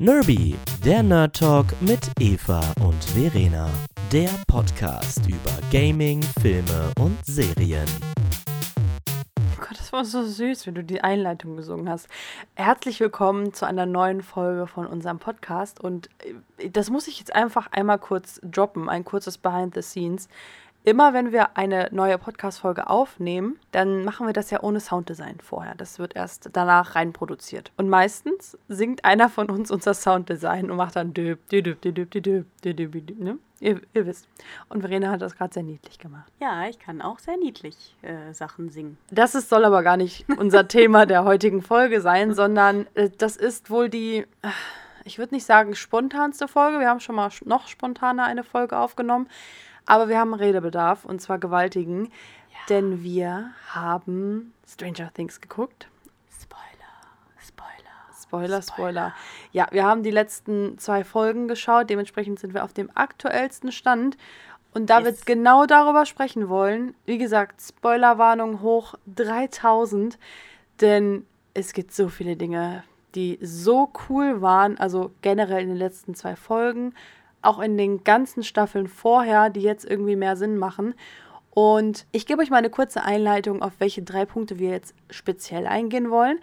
Nerby, der Nerd Talk mit Eva und Verena. Der Podcast über Gaming, Filme und Serien. Oh Gott, das war so süß, wie du die Einleitung gesungen hast. Herzlich willkommen zu einer neuen Folge von unserem Podcast. Und äh, das muss ich jetzt einfach einmal kurz droppen, ein kurzes Behind the Scenes. Immer wenn wir eine neue Podcast-Folge aufnehmen, dann machen wir das ja ohne Sounddesign vorher. Das wird erst danach reinproduziert. Und meistens singt einer von uns unser Sounddesign und macht dann döp, döp, döp, döp, döp, döp, döp, ne? Ihr, ihr wisst. Und Verena hat das gerade sehr niedlich gemacht. Ja, ich kann auch sehr niedlich äh, Sachen singen. Das ist, soll aber gar nicht unser Thema der heutigen Folge sein, sondern äh, das ist wohl die, äh, ich würde nicht sagen spontanste Folge. Wir haben schon mal noch spontaner eine Folge aufgenommen. Aber wir haben Redebedarf und zwar gewaltigen, ja. denn wir haben Stranger Things geguckt. Spoiler, Spoiler. Spoiler, Spoiler. Ja, wir haben die letzten zwei Folgen geschaut, dementsprechend sind wir auf dem aktuellsten Stand. Und da yes. wir genau darüber sprechen wollen, wie gesagt, Spoilerwarnung hoch 3000, denn es gibt so viele Dinge, die so cool waren, also generell in den letzten zwei Folgen, auch in den ganzen Staffeln vorher, die jetzt irgendwie mehr Sinn machen. Und ich gebe euch mal eine kurze Einleitung, auf welche drei Punkte wir jetzt speziell eingehen wollen.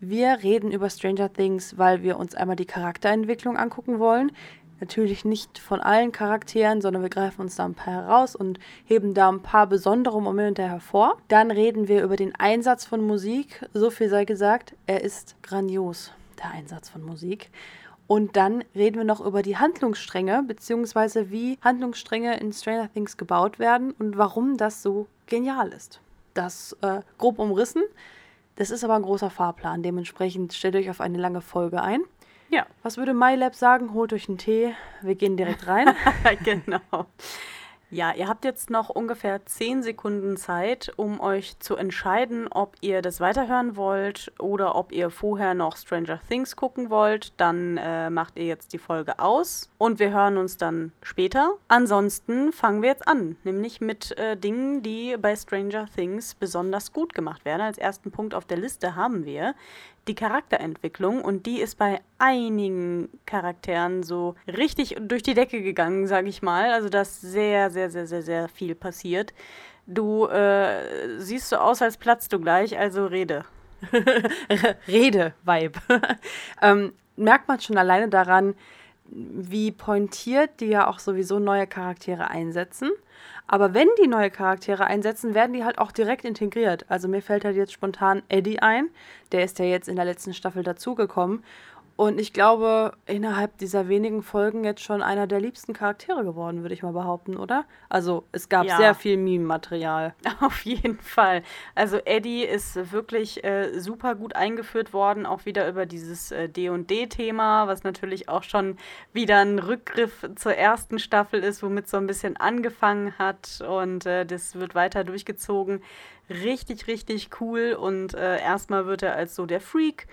Wir reden über Stranger Things, weil wir uns einmal die Charakterentwicklung angucken wollen. Natürlich nicht von allen Charakteren, sondern wir greifen uns da ein paar heraus und heben da ein paar besondere Momente hervor. Dann reden wir über den Einsatz von Musik. So viel sei gesagt, er ist grandios, der Einsatz von Musik. Und dann reden wir noch über die Handlungsstränge, beziehungsweise wie Handlungsstränge in Stranger Things gebaut werden und warum das so genial ist. Das äh, grob umrissen. Das ist aber ein großer Fahrplan. Dementsprechend stellt euch auf eine lange Folge ein. Ja. Was würde MyLab sagen? Holt euch einen Tee. Wir gehen direkt rein. genau. Ja, ihr habt jetzt noch ungefähr 10 Sekunden Zeit, um euch zu entscheiden, ob ihr das weiterhören wollt oder ob ihr vorher noch Stranger Things gucken wollt. Dann äh, macht ihr jetzt die Folge aus und wir hören uns dann später. Ansonsten fangen wir jetzt an, nämlich mit äh, Dingen, die bei Stranger Things besonders gut gemacht werden. Als ersten Punkt auf der Liste haben wir die Charakterentwicklung und die ist bei einigen Charakteren so richtig durch die Decke gegangen, sage ich mal. Also dass sehr, sehr, sehr, sehr, sehr viel passiert. Du äh, siehst so aus, als platzt du gleich, also rede. rede, Vibe. ähm, merkt man schon alleine daran, wie pointiert die ja auch sowieso neue Charaktere einsetzen. Aber wenn die neue Charaktere einsetzen, werden die halt auch direkt integriert. Also mir fällt halt jetzt spontan Eddie ein. Der ist ja jetzt in der letzten Staffel dazugekommen. Und ich glaube, innerhalb dieser wenigen Folgen jetzt schon einer der liebsten Charaktere geworden, würde ich mal behaupten, oder? Also es gab ja. sehr viel Meme-Material. Auf jeden Fall. Also Eddie ist wirklich äh, super gut eingeführt worden, auch wieder über dieses äh, D&D-Thema, was natürlich auch schon wieder ein Rückgriff zur ersten Staffel ist, womit so ein bisschen angefangen hat und äh, das wird weiter durchgezogen. Richtig, richtig cool und äh, erstmal wird er als so der Freak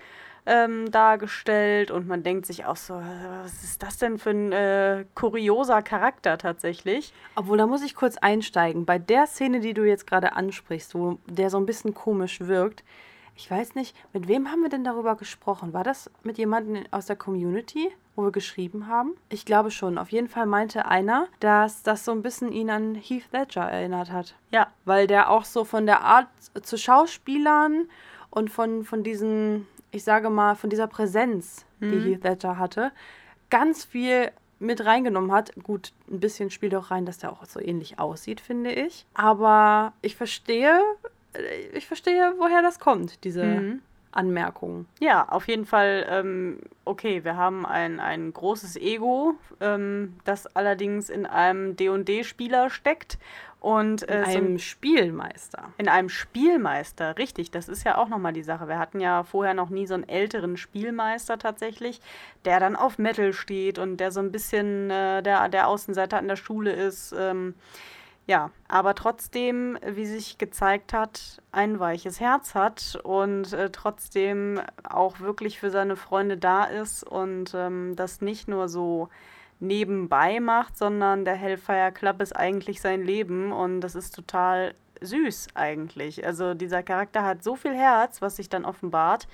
ähm, dargestellt und man denkt sich auch so, was ist das denn für ein äh, kurioser Charakter tatsächlich? Obwohl, da muss ich kurz einsteigen. Bei der Szene, die du jetzt gerade ansprichst, wo der so ein bisschen komisch wirkt, ich weiß nicht, mit wem haben wir denn darüber gesprochen? War das mit jemandem aus der Community, wo wir geschrieben haben? Ich glaube schon. Auf jeden Fall meinte einer, dass das so ein bisschen ihn an Heath Ledger erinnert hat. Ja. Weil der auch so von der Art zu Schauspielern und von, von diesen ich sage mal, von dieser Präsenz, mhm. die Heath Ledger hatte, ganz viel mit reingenommen hat. Gut, ein bisschen spielt auch rein, dass der auch so ähnlich aussieht, finde ich. Aber ich verstehe, äh, ich verstehe, woher das kommt, diese mhm. Anmerkungen. Ja, auf jeden Fall, ähm, okay, wir haben ein, ein großes Ego, ähm, das allerdings in einem DD-Spieler steckt und, äh, in einem so, Spielmeister. In einem Spielmeister, richtig. Das ist ja auch nochmal die Sache. Wir hatten ja vorher noch nie so einen älteren Spielmeister tatsächlich, der dann auf Metal steht und der so ein bisschen äh, der, der Außenseiter an der Schule ist. Ähm, ja, aber trotzdem, wie sich gezeigt hat, ein weiches Herz hat und äh, trotzdem auch wirklich für seine Freunde da ist und ähm, das nicht nur so nebenbei macht, sondern der Hellfire Club ist eigentlich sein Leben und das ist total süß eigentlich. Also dieser Charakter hat so viel Herz, was sich dann offenbart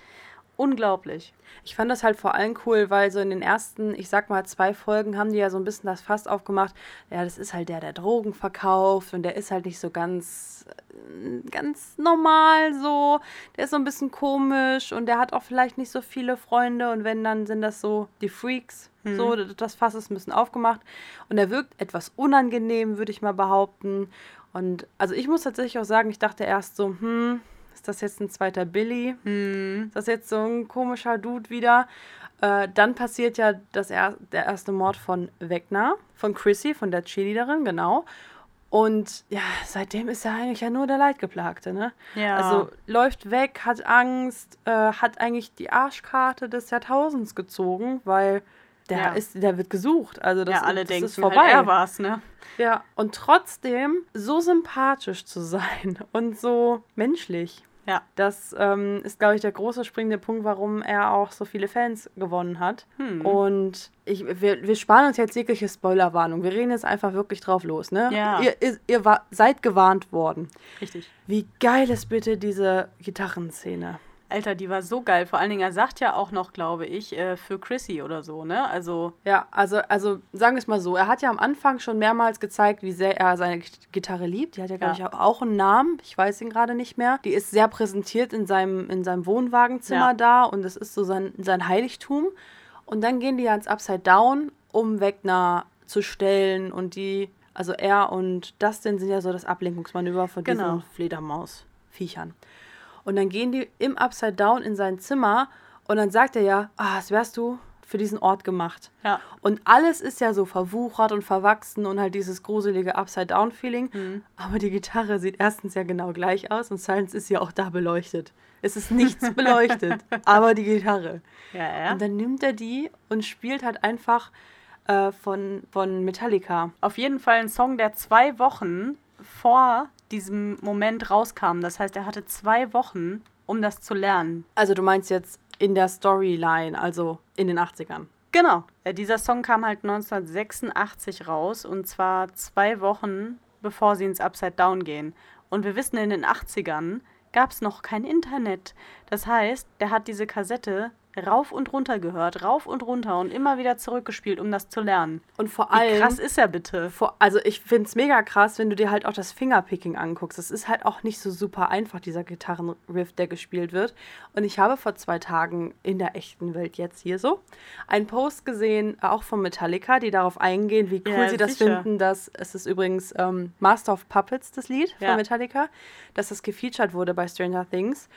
unglaublich. Ich fand das halt vor allem cool, weil so in den ersten, ich sag mal, zwei Folgen haben die ja so ein bisschen das Fass aufgemacht. Ja, das ist halt der, der Drogen verkauft und der ist halt nicht so ganz, äh, ganz normal so. Der ist so ein bisschen komisch und der hat auch vielleicht nicht so viele Freunde und wenn, dann sind das so die Freaks. Mhm. So, das Fass ist ein bisschen aufgemacht und er wirkt etwas unangenehm, würde ich mal behaupten. Und also ich muss tatsächlich auch sagen, ich dachte erst so, hm, ist das jetzt ein zweiter Billy? Hm. Ist das jetzt so ein komischer Dude wieder? Äh, dann passiert ja das er der erste Mord von Wegner, von Chrissy, von der Cheerleaderin, genau. Und ja, seitdem ist er eigentlich ja nur der Leidgeplagte, ne? Ja. Also läuft weg, hat Angst, äh, hat eigentlich die Arschkarte des Jahrtausends gezogen, weil der ja. ist, der wird gesucht. Also das, ja, alle das denken, ist vorbei. Halt er war's, ne? Ja, und trotzdem so sympathisch zu sein und so menschlich. Ja. Das ähm, ist, glaube ich, der große springende Punkt, warum er auch so viele Fans gewonnen hat. Hm. Und ich, wir, wir sparen uns jetzt jegliche Spoilerwarnung. Wir reden jetzt einfach wirklich drauf los. Ne? Ja. Ihr, ihr, ihr war, seid gewarnt worden. Richtig. Wie geil ist bitte diese Gitarrenszene? Alter, die war so geil. Vor allen Dingen, er sagt ja auch noch, glaube ich, äh, für Chrissy oder so, ne? Also. Ja, also, also sagen wir es mal so. Er hat ja am Anfang schon mehrmals gezeigt, wie sehr er seine Gitarre liebt. Die hat ja, glaube ja. ich, auch einen Namen. Ich weiß ihn gerade nicht mehr. Die ist sehr präsentiert in seinem, in seinem Wohnwagenzimmer ja. da und das ist so sein, sein Heiligtum. Und dann gehen die ja ins Upside Down, um Wegner zu stellen und die. Also er und Dustin sind ja so das Ablenkungsmanöver von genau. diesen Fledermaus-Viechern. Und dann gehen die im Upside Down in sein Zimmer und dann sagt er ja, ah, das wärst du für diesen Ort gemacht. Ja. Und alles ist ja so verwuchert und verwachsen und halt dieses gruselige Upside-Down-Feeling. Mhm. Aber die Gitarre sieht erstens ja genau gleich aus und Silence ist ja auch da beleuchtet. Es ist nichts beleuchtet, aber die Gitarre. Ja, ja. Und dann nimmt er die und spielt halt einfach äh, von, von Metallica. Auf jeden Fall ein Song, der zwei Wochen vor diesem Moment rauskam. Das heißt, er hatte zwei Wochen, um das zu lernen. Also du meinst jetzt in der Storyline, also in den 80ern. Genau. Dieser Song kam halt 1986 raus und zwar zwei Wochen bevor sie ins Upside Down gehen. Und wir wissen, in den 80ern gab es noch kein Internet. Das heißt, der hat diese Kassette rauf und runter gehört, rauf und runter und immer wieder zurückgespielt, um das zu lernen. Und vor allem. Wie krass ist er bitte? Vor, also, ich finde es mega krass, wenn du dir halt auch das Fingerpicking anguckst. Das ist halt auch nicht so super einfach, dieser Gitarrenriff, der gespielt wird. Und ich habe vor zwei Tagen in der echten Welt jetzt hier so einen Post gesehen, auch von Metallica, die darauf eingehen, wie cool ja, sie das sicher. finden, dass es ist übrigens ähm, Master of Puppets, das Lied ja. von Metallica, dass das gefeatured wurde bei Stranger Things.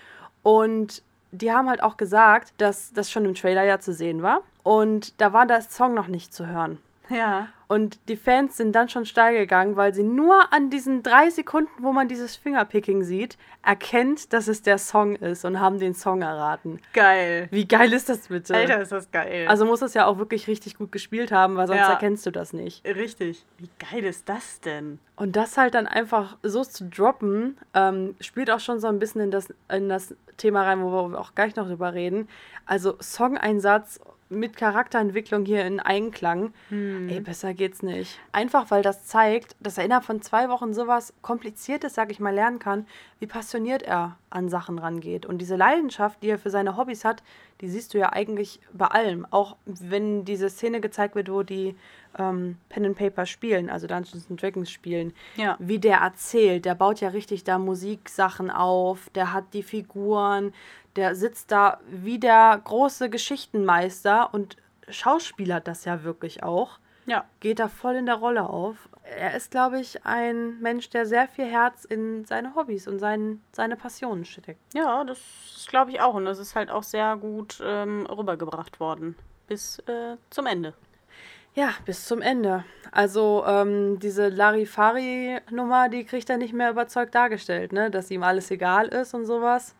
Und die haben halt auch gesagt, dass das schon im Trailer ja zu sehen war. Und da war das Song noch nicht zu hören. Ja. Und die Fans sind dann schon steil gegangen, weil sie nur an diesen drei Sekunden, wo man dieses Fingerpicking sieht, erkennt, dass es der Song ist und haben den Song erraten. Geil. Wie geil ist das bitte? Alter, ist das geil. Also muss es ja auch wirklich richtig gut gespielt haben, weil sonst ja. erkennst du das nicht. Richtig. Wie geil ist das denn? Und das halt dann einfach so zu droppen, ähm, spielt auch schon so ein bisschen in das, in das Thema rein, wo wir auch gleich noch drüber reden. Also Song-Einsatz mit Charakterentwicklung hier in Einklang. Hm. Ey, besser geht's nicht. Einfach weil das zeigt, dass er innerhalb von zwei Wochen sowas Kompliziertes, sag ich mal, lernen kann, wie passioniert er an Sachen rangeht. Und diese Leidenschaft, die er für seine Hobbys hat, die siehst du ja eigentlich bei allem. Auch wenn diese Szene gezeigt wird, wo die ähm, Pen and Paper spielen, also Dungeons and Dragons spielen, ja. wie der erzählt. Der baut ja richtig da Musiksachen auf, der hat die Figuren, der sitzt da wie der große Geschichtenmeister und schauspielert das ja wirklich auch. Ja. Geht da voll in der Rolle auf. Er ist, glaube ich, ein Mensch, der sehr viel Herz in seine Hobbys und sein, seine Passionen steckt. Ja, das glaube ich auch. Und das ist halt auch sehr gut ähm, rübergebracht worden. Bis äh, zum Ende. Ja, bis zum Ende. Also ähm, diese Larifari-Nummer, die kriegt er nicht mehr überzeugt dargestellt, ne? Dass ihm alles egal ist und sowas.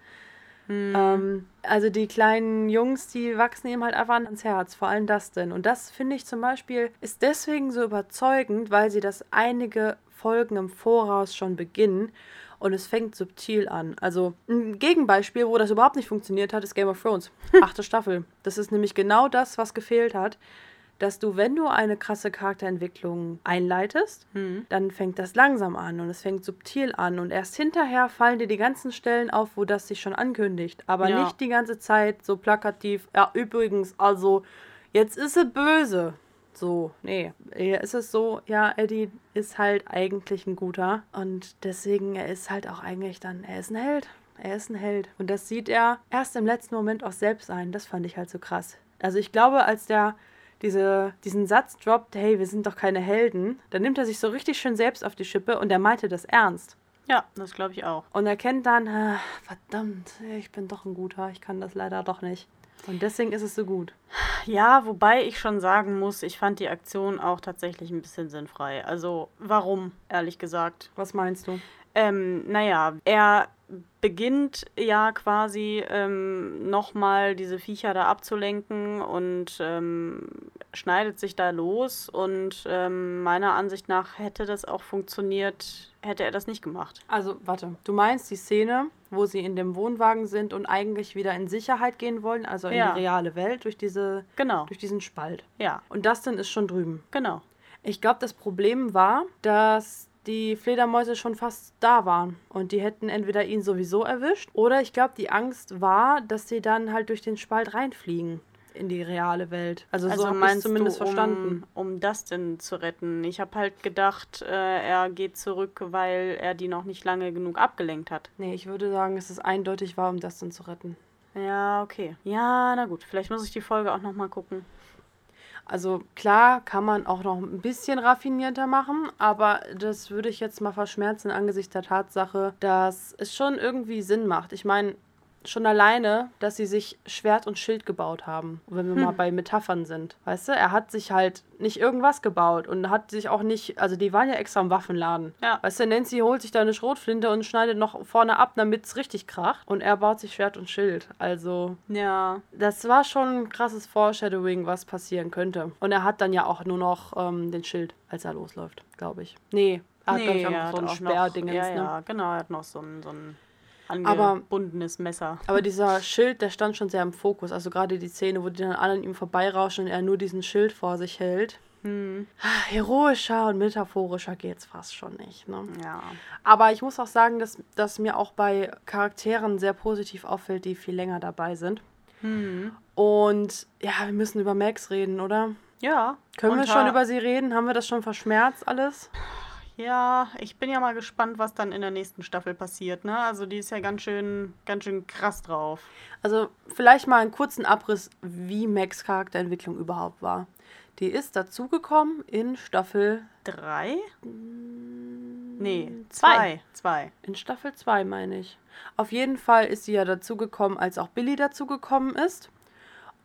Mhm. Ähm, also die kleinen Jungs, die wachsen ihm halt einfach ans Herz, vor allem das denn. Und das finde ich zum Beispiel ist deswegen so überzeugend, weil sie das einige Folgen im Voraus schon beginnen und es fängt subtil an. Also ein Gegenbeispiel, wo das überhaupt nicht funktioniert hat, ist Game of Thrones. Achte Staffel. Das ist nämlich genau das, was gefehlt hat. Dass du, wenn du eine krasse Charakterentwicklung einleitest, Hm. dann fängt das langsam an und es fängt subtil an und erst hinterher fallen dir die ganzen Stellen auf, wo das sich schon ankündigt, aber Ja. nicht die ganze Zeit so plakativ. Ja, übrigens, also jetzt ist sie böse. So, nee, eher ist es so, ja, Eddie ist halt eigentlich ein guter und deswegen, er ist halt auch eigentlich dann, er ist ein Held. Er ist ein Held. Und das sieht er erst im letzten Moment auch selbst ein. Das fand ich halt so krass. Also ich glaube, als der diese, diesen Satz droppt, hey, wir sind doch keine Helden, dann nimmt er sich so richtig schön selbst auf die Schippe und er meinte das ernst. Ja, das glaube ich auch. Und erkennt dann, ah, verdammt, ich bin doch ein guter, ich kann das leider doch nicht. Und deswegen ist es so gut. Ja, wobei ich schon sagen muss, ich fand die Aktion auch tatsächlich ein bisschen sinnfrei. Also, warum, ehrlich gesagt? Was meinst du? Ähm, naja, er beginnt ja quasi ähm, nochmal diese Viecher da abzulenken und ähm, schneidet sich da los. Und ähm, meiner Ansicht nach hätte das auch funktioniert, hätte er das nicht gemacht. Also, warte, du meinst die Szene, wo sie in dem Wohnwagen sind und eigentlich wieder in Sicherheit gehen wollen, also in Ja. die reale Welt durch, diese, Genau, durch diesen Spalt. ja, Und Dustin ist schon drüben. genau. Ich glaube, das Problem war, dass die Fledermäuse schon fast da waren und die hätten entweder ihn sowieso erwischt oder ich glaube, die Angst war, dass sie dann halt durch den Spalt reinfliegen in die reale Welt. Also, so habe ich es zumindest du, um, verstanden. um Dustin zu retten? Ich habe halt gedacht, äh, er geht zurück, weil er die noch nicht lange genug abgelenkt hat. Nee, ich würde sagen, dass es eindeutig war, um Dustin zu retten. Ja, okay. Ja, na gut. Vielleicht muss ich die Folge auch nochmal gucken. Also klar kann man auch noch ein bisschen raffinierter machen, aber das würde ich jetzt mal verschmerzen angesichts der Tatsache, dass es schon irgendwie Sinn macht. Ich meine, schon alleine, dass sie sich Schwert und Schild gebaut haben, wenn wir mal bei Metaphern sind. Weißt du, er hat sich halt nicht irgendwas gebaut und hat sich auch nicht, also die waren ja extra im Waffenladen. Ja. Weißt du, Nancy holt sich da eine Schrotflinte und schneidet noch vorne ab, damit es richtig kracht. Und er baut sich Schwert und Schild. Also, Ja, das war schon ein krasses Foreshadowing, was passieren könnte. Und er hat dann ja auch nur noch ähm, den Schild, als er losläuft, glaube ich. Nee, er hat, glaube ich, auch so ein Sperrdingens, ja, ne? ja, genau, er hat noch so ein, so ein Aber- angebundenes Messer. Aber dieser Schild, der stand schon sehr im Fokus. Also gerade die Szene, wo die dann alle an ihm vorbeirauschen und er nur diesen Schild vor sich hält. Hm, Ah, Heroischer und metaphorischer geht's fast schon nicht. Ne? ja. Aber ich muss auch sagen, dass, dass mir auch bei Charakteren sehr positiv auffällt, die viel länger dabei sind. Hm. Und ja, wir müssen über Max reden, oder? Ja. Können wir schon über sie reden? Haben wir das schon verschmerzt alles? Ja, ich bin ja mal gespannt, was dann in der nächsten Staffel passiert, ne? Also die ist ja ganz schön, ganz schön krass drauf. Also vielleicht mal einen kurzen Abriss, wie Max Charakterentwicklung überhaupt war. Die ist dazugekommen in Staffel Drei? Nee, zwei. zwei. Zwei. In Staffel 2, meine ich. Auf jeden Fall ist sie ja dazugekommen, als auch Billy dazugekommen ist.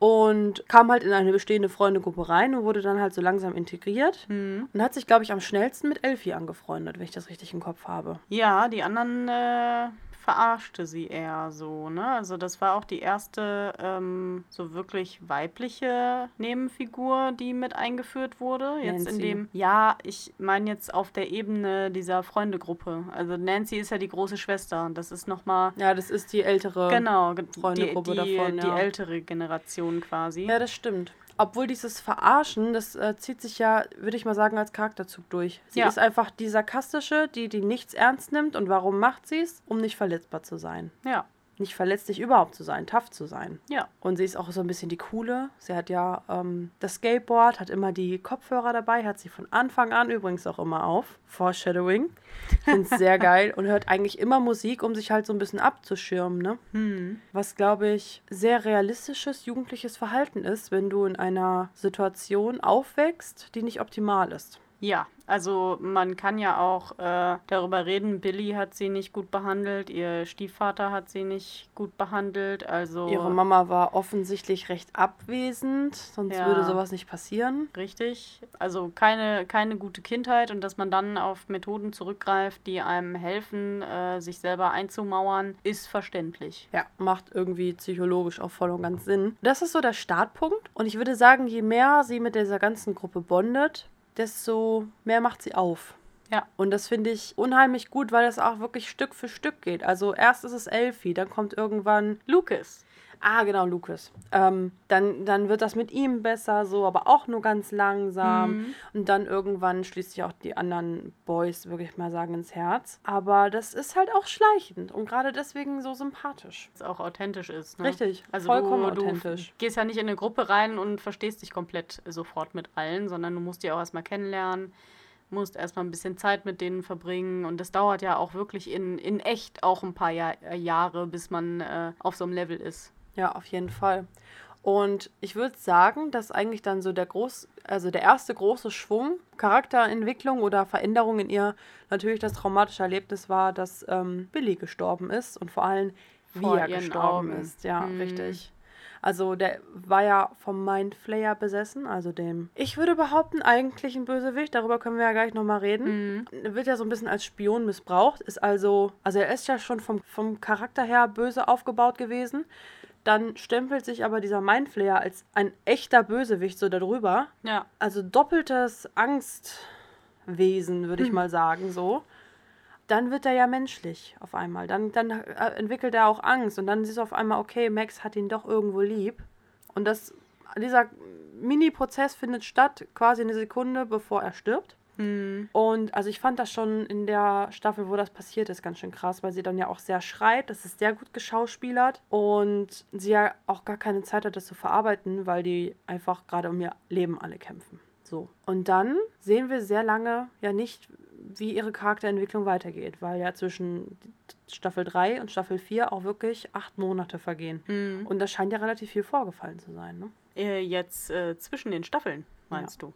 Und kam halt in eine bestehende Freundegruppe rein und wurde dann halt so langsam integriert. Hm. Und hat sich, glaube ich, am schnellsten mit Elfie angefreundet, wenn ich das richtig im Kopf habe. Ja, die anderen äh, verarschte sie eher so, ne? Also das war auch die erste ähm, so wirklich weibliche Nebenfigur, die mit eingeführt wurde. Jetzt in Nancy. dem, ja, ich meine jetzt auf der Ebene dieser Freundegruppe. Also Nancy ist ja die große Schwester und das ist nochmal, Ja, das ist die ältere. genau, ge- die, Freundegruppe die, davon, die ja. ältere Generation quasi. Ja, das stimmt. Obwohl dieses Verarschen, das äh, zieht sich ja, würde ich mal sagen, als Charakterzug durch. Sie Ja. ist einfach die sarkastische, die, die nichts ernst nimmt. Und warum macht sie es? Um nicht verletzbar zu sein. Ja, Nicht verletzlich überhaupt zu sein, tough zu sein. ja. Und sie ist auch so ein bisschen die coole. Sie hat ja ähm, das Skateboard, hat immer die Kopfhörer dabei, hat sie von Anfang an übrigens auch immer auf. Foreshadowing. Ich finde es sehr geil und hört eigentlich immer Musik, um sich halt so ein bisschen abzuschirmen, ne? Hm. Was, glaube ich, sehr realistisches jugendliches Verhalten ist, wenn du in einer Situation aufwächst, die nicht optimal ist. Ja, also man kann ja auch äh, darüber reden, Billy hat sie nicht gut behandelt, ihr Stiefvater hat sie nicht gut behandelt, also Ihre Mama war offensichtlich recht abwesend, sonst Ja. würde sowas nicht passieren. richtig, also keine, keine gute Kindheit und dass man dann auf Methoden zurückgreift, die einem helfen, äh, sich selber einzumauern, ist verständlich. Ja, macht irgendwie psychologisch auch voll und ganz Sinn. Das ist so der Startpunkt. Und ich würde sagen, je mehr sie mit dieser ganzen Gruppe bondet, desto mehr macht sie auf. Ja. Und das finde ich unheimlich gut, weil es auch wirklich Stück für Stück geht. Also erst ist es Elfie, dann kommt irgendwann Lucas. Ah, genau, Lucas. Ähm, dann, dann wird das mit ihm besser, so, aber auch nur ganz langsam. Mhm. Und dann irgendwann schließt sich auch die anderen Boys, würde ich mal sagen, ins Herz. Aber das ist halt auch schleichend und gerade deswegen so sympathisch. Was auch authentisch ist. Ne? Richtig, Also vollkommen du, authentisch. Du gehst ja nicht in eine Gruppe rein und verstehst dich komplett sofort mit allen, sondern du musst die auch erstmal kennenlernen, musst erstmal ein bisschen Zeit mit denen verbringen. Und das dauert ja auch wirklich in, in echt auch ein paar Jahr, Jahre, bis man äh, auf so einem Level ist. Ja, auf jeden Fall. Und ich würde sagen, dass eigentlich dann so der groß, also der erste große Schwung, Charakterentwicklung oder Veränderung in ihr natürlich das traumatische Erlebnis war, dass ähm, Billy gestorben ist und vor allem wie Vor er gestorben Augen. ist. Ja, Hm. richtig. Also der war ja vom Mindflayer besessen, also dem, ich würde behaupten, eigentlichen Bösewicht, darüber können wir ja gleich nochmal reden. Er wird ja so ein bisschen als Spion missbraucht, ist also, also er ist ja schon vom, vom Charakter her böse aufgebaut gewesen. Dann stempelt sich aber dieser Mindflayer als ein echter Bösewicht so darüber. Ja. Also doppeltes Angstwesen, würde ich mal sagen, so. Dann wird er ja menschlich auf einmal. Dann, dann äh, entwickelt er auch Angst und dann siehst du auf einmal, okay, Max hat ihn doch irgendwo lieb. Und das, dieser Mini-Prozess findet statt, quasi eine Sekunde, bevor er stirbt. Hm. Und also ich fand das schon in der Staffel, wo das passiert ist, ganz schön krass, weil sie dann ja auch sehr schreit. Das ist sehr gut geschauspielert und sie ja auch gar keine Zeit hat, das zu verarbeiten, weil die einfach gerade um ihr Leben alle kämpfen. So. Und dann sehen wir sehr lange ja nicht, wie ihre Charakterentwicklung weitergeht, weil ja zwischen Staffel 3 und Staffel 4 auch wirklich acht Monate vergehen. Hm. Und da scheint ja relativ viel vorgefallen zu sein. Ne? Äh, Jetzt äh, zwischen den Staffeln, meinst du?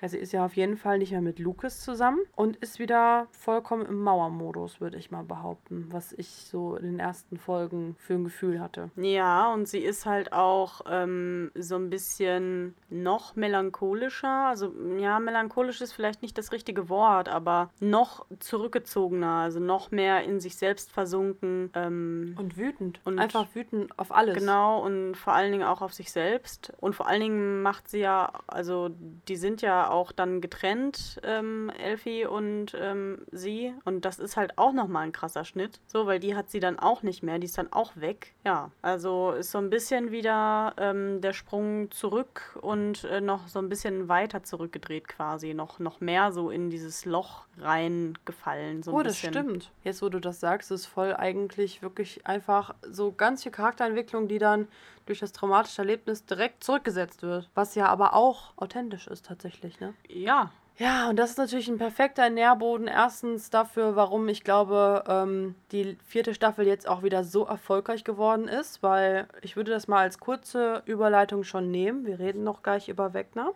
Ja, sie ist ja auf jeden Fall nicht mehr mit Lucas zusammen und ist wieder vollkommen im Mauermodus, würde ich mal behaupten, was ich so in den ersten Folgen für ein Gefühl hatte. Ja, und sie ist halt auch ähm, so ein bisschen noch melancholischer. Also, ja, melancholisch ist vielleicht nicht das richtige Wort, aber noch zurückgezogener, also noch mehr in sich selbst versunken. Ähm, Und wütend. Und- Einfach wütend auf alles. Genau, und vor allen Dingen auch auf sich selbst. Und vor allen Dingen macht sie ja, also die sind ja auch dann getrennt, ähm, Elfie und ähm, sie. Und das ist halt auch nochmal ein krasser Schnitt. So, weil die hat sie dann auch nicht mehr, die ist dann auch weg. Ja, also ist so ein bisschen wieder ähm, der Sprung zurück und äh, noch so ein bisschen weiter zurückgedreht quasi. Noch, noch mehr so in dieses Loch reingefallen. So ein Oh, das bisschen. stimmt. Jetzt, wo du das sagst, ist voll eigentlich wirklich einfach so ganz viel Charakterentwicklung, die dann durch das traumatische Erlebnis direkt zurückgesetzt wird. Was ja aber auch authentisch ist tatsächlich, ne? Ja, Ja, und das ist natürlich ein perfekter Nährboden. Erstens dafür, warum ich glaube, ähm, die vierte Staffel jetzt auch wieder so erfolgreich geworden ist, weil ich würde das mal als kurze Überleitung schon nehmen. Wir reden noch gleich über Wegner.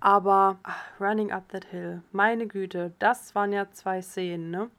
Aber ach, Running Up That Hill, meine Güte, das waren ja zwei Szenen, ne?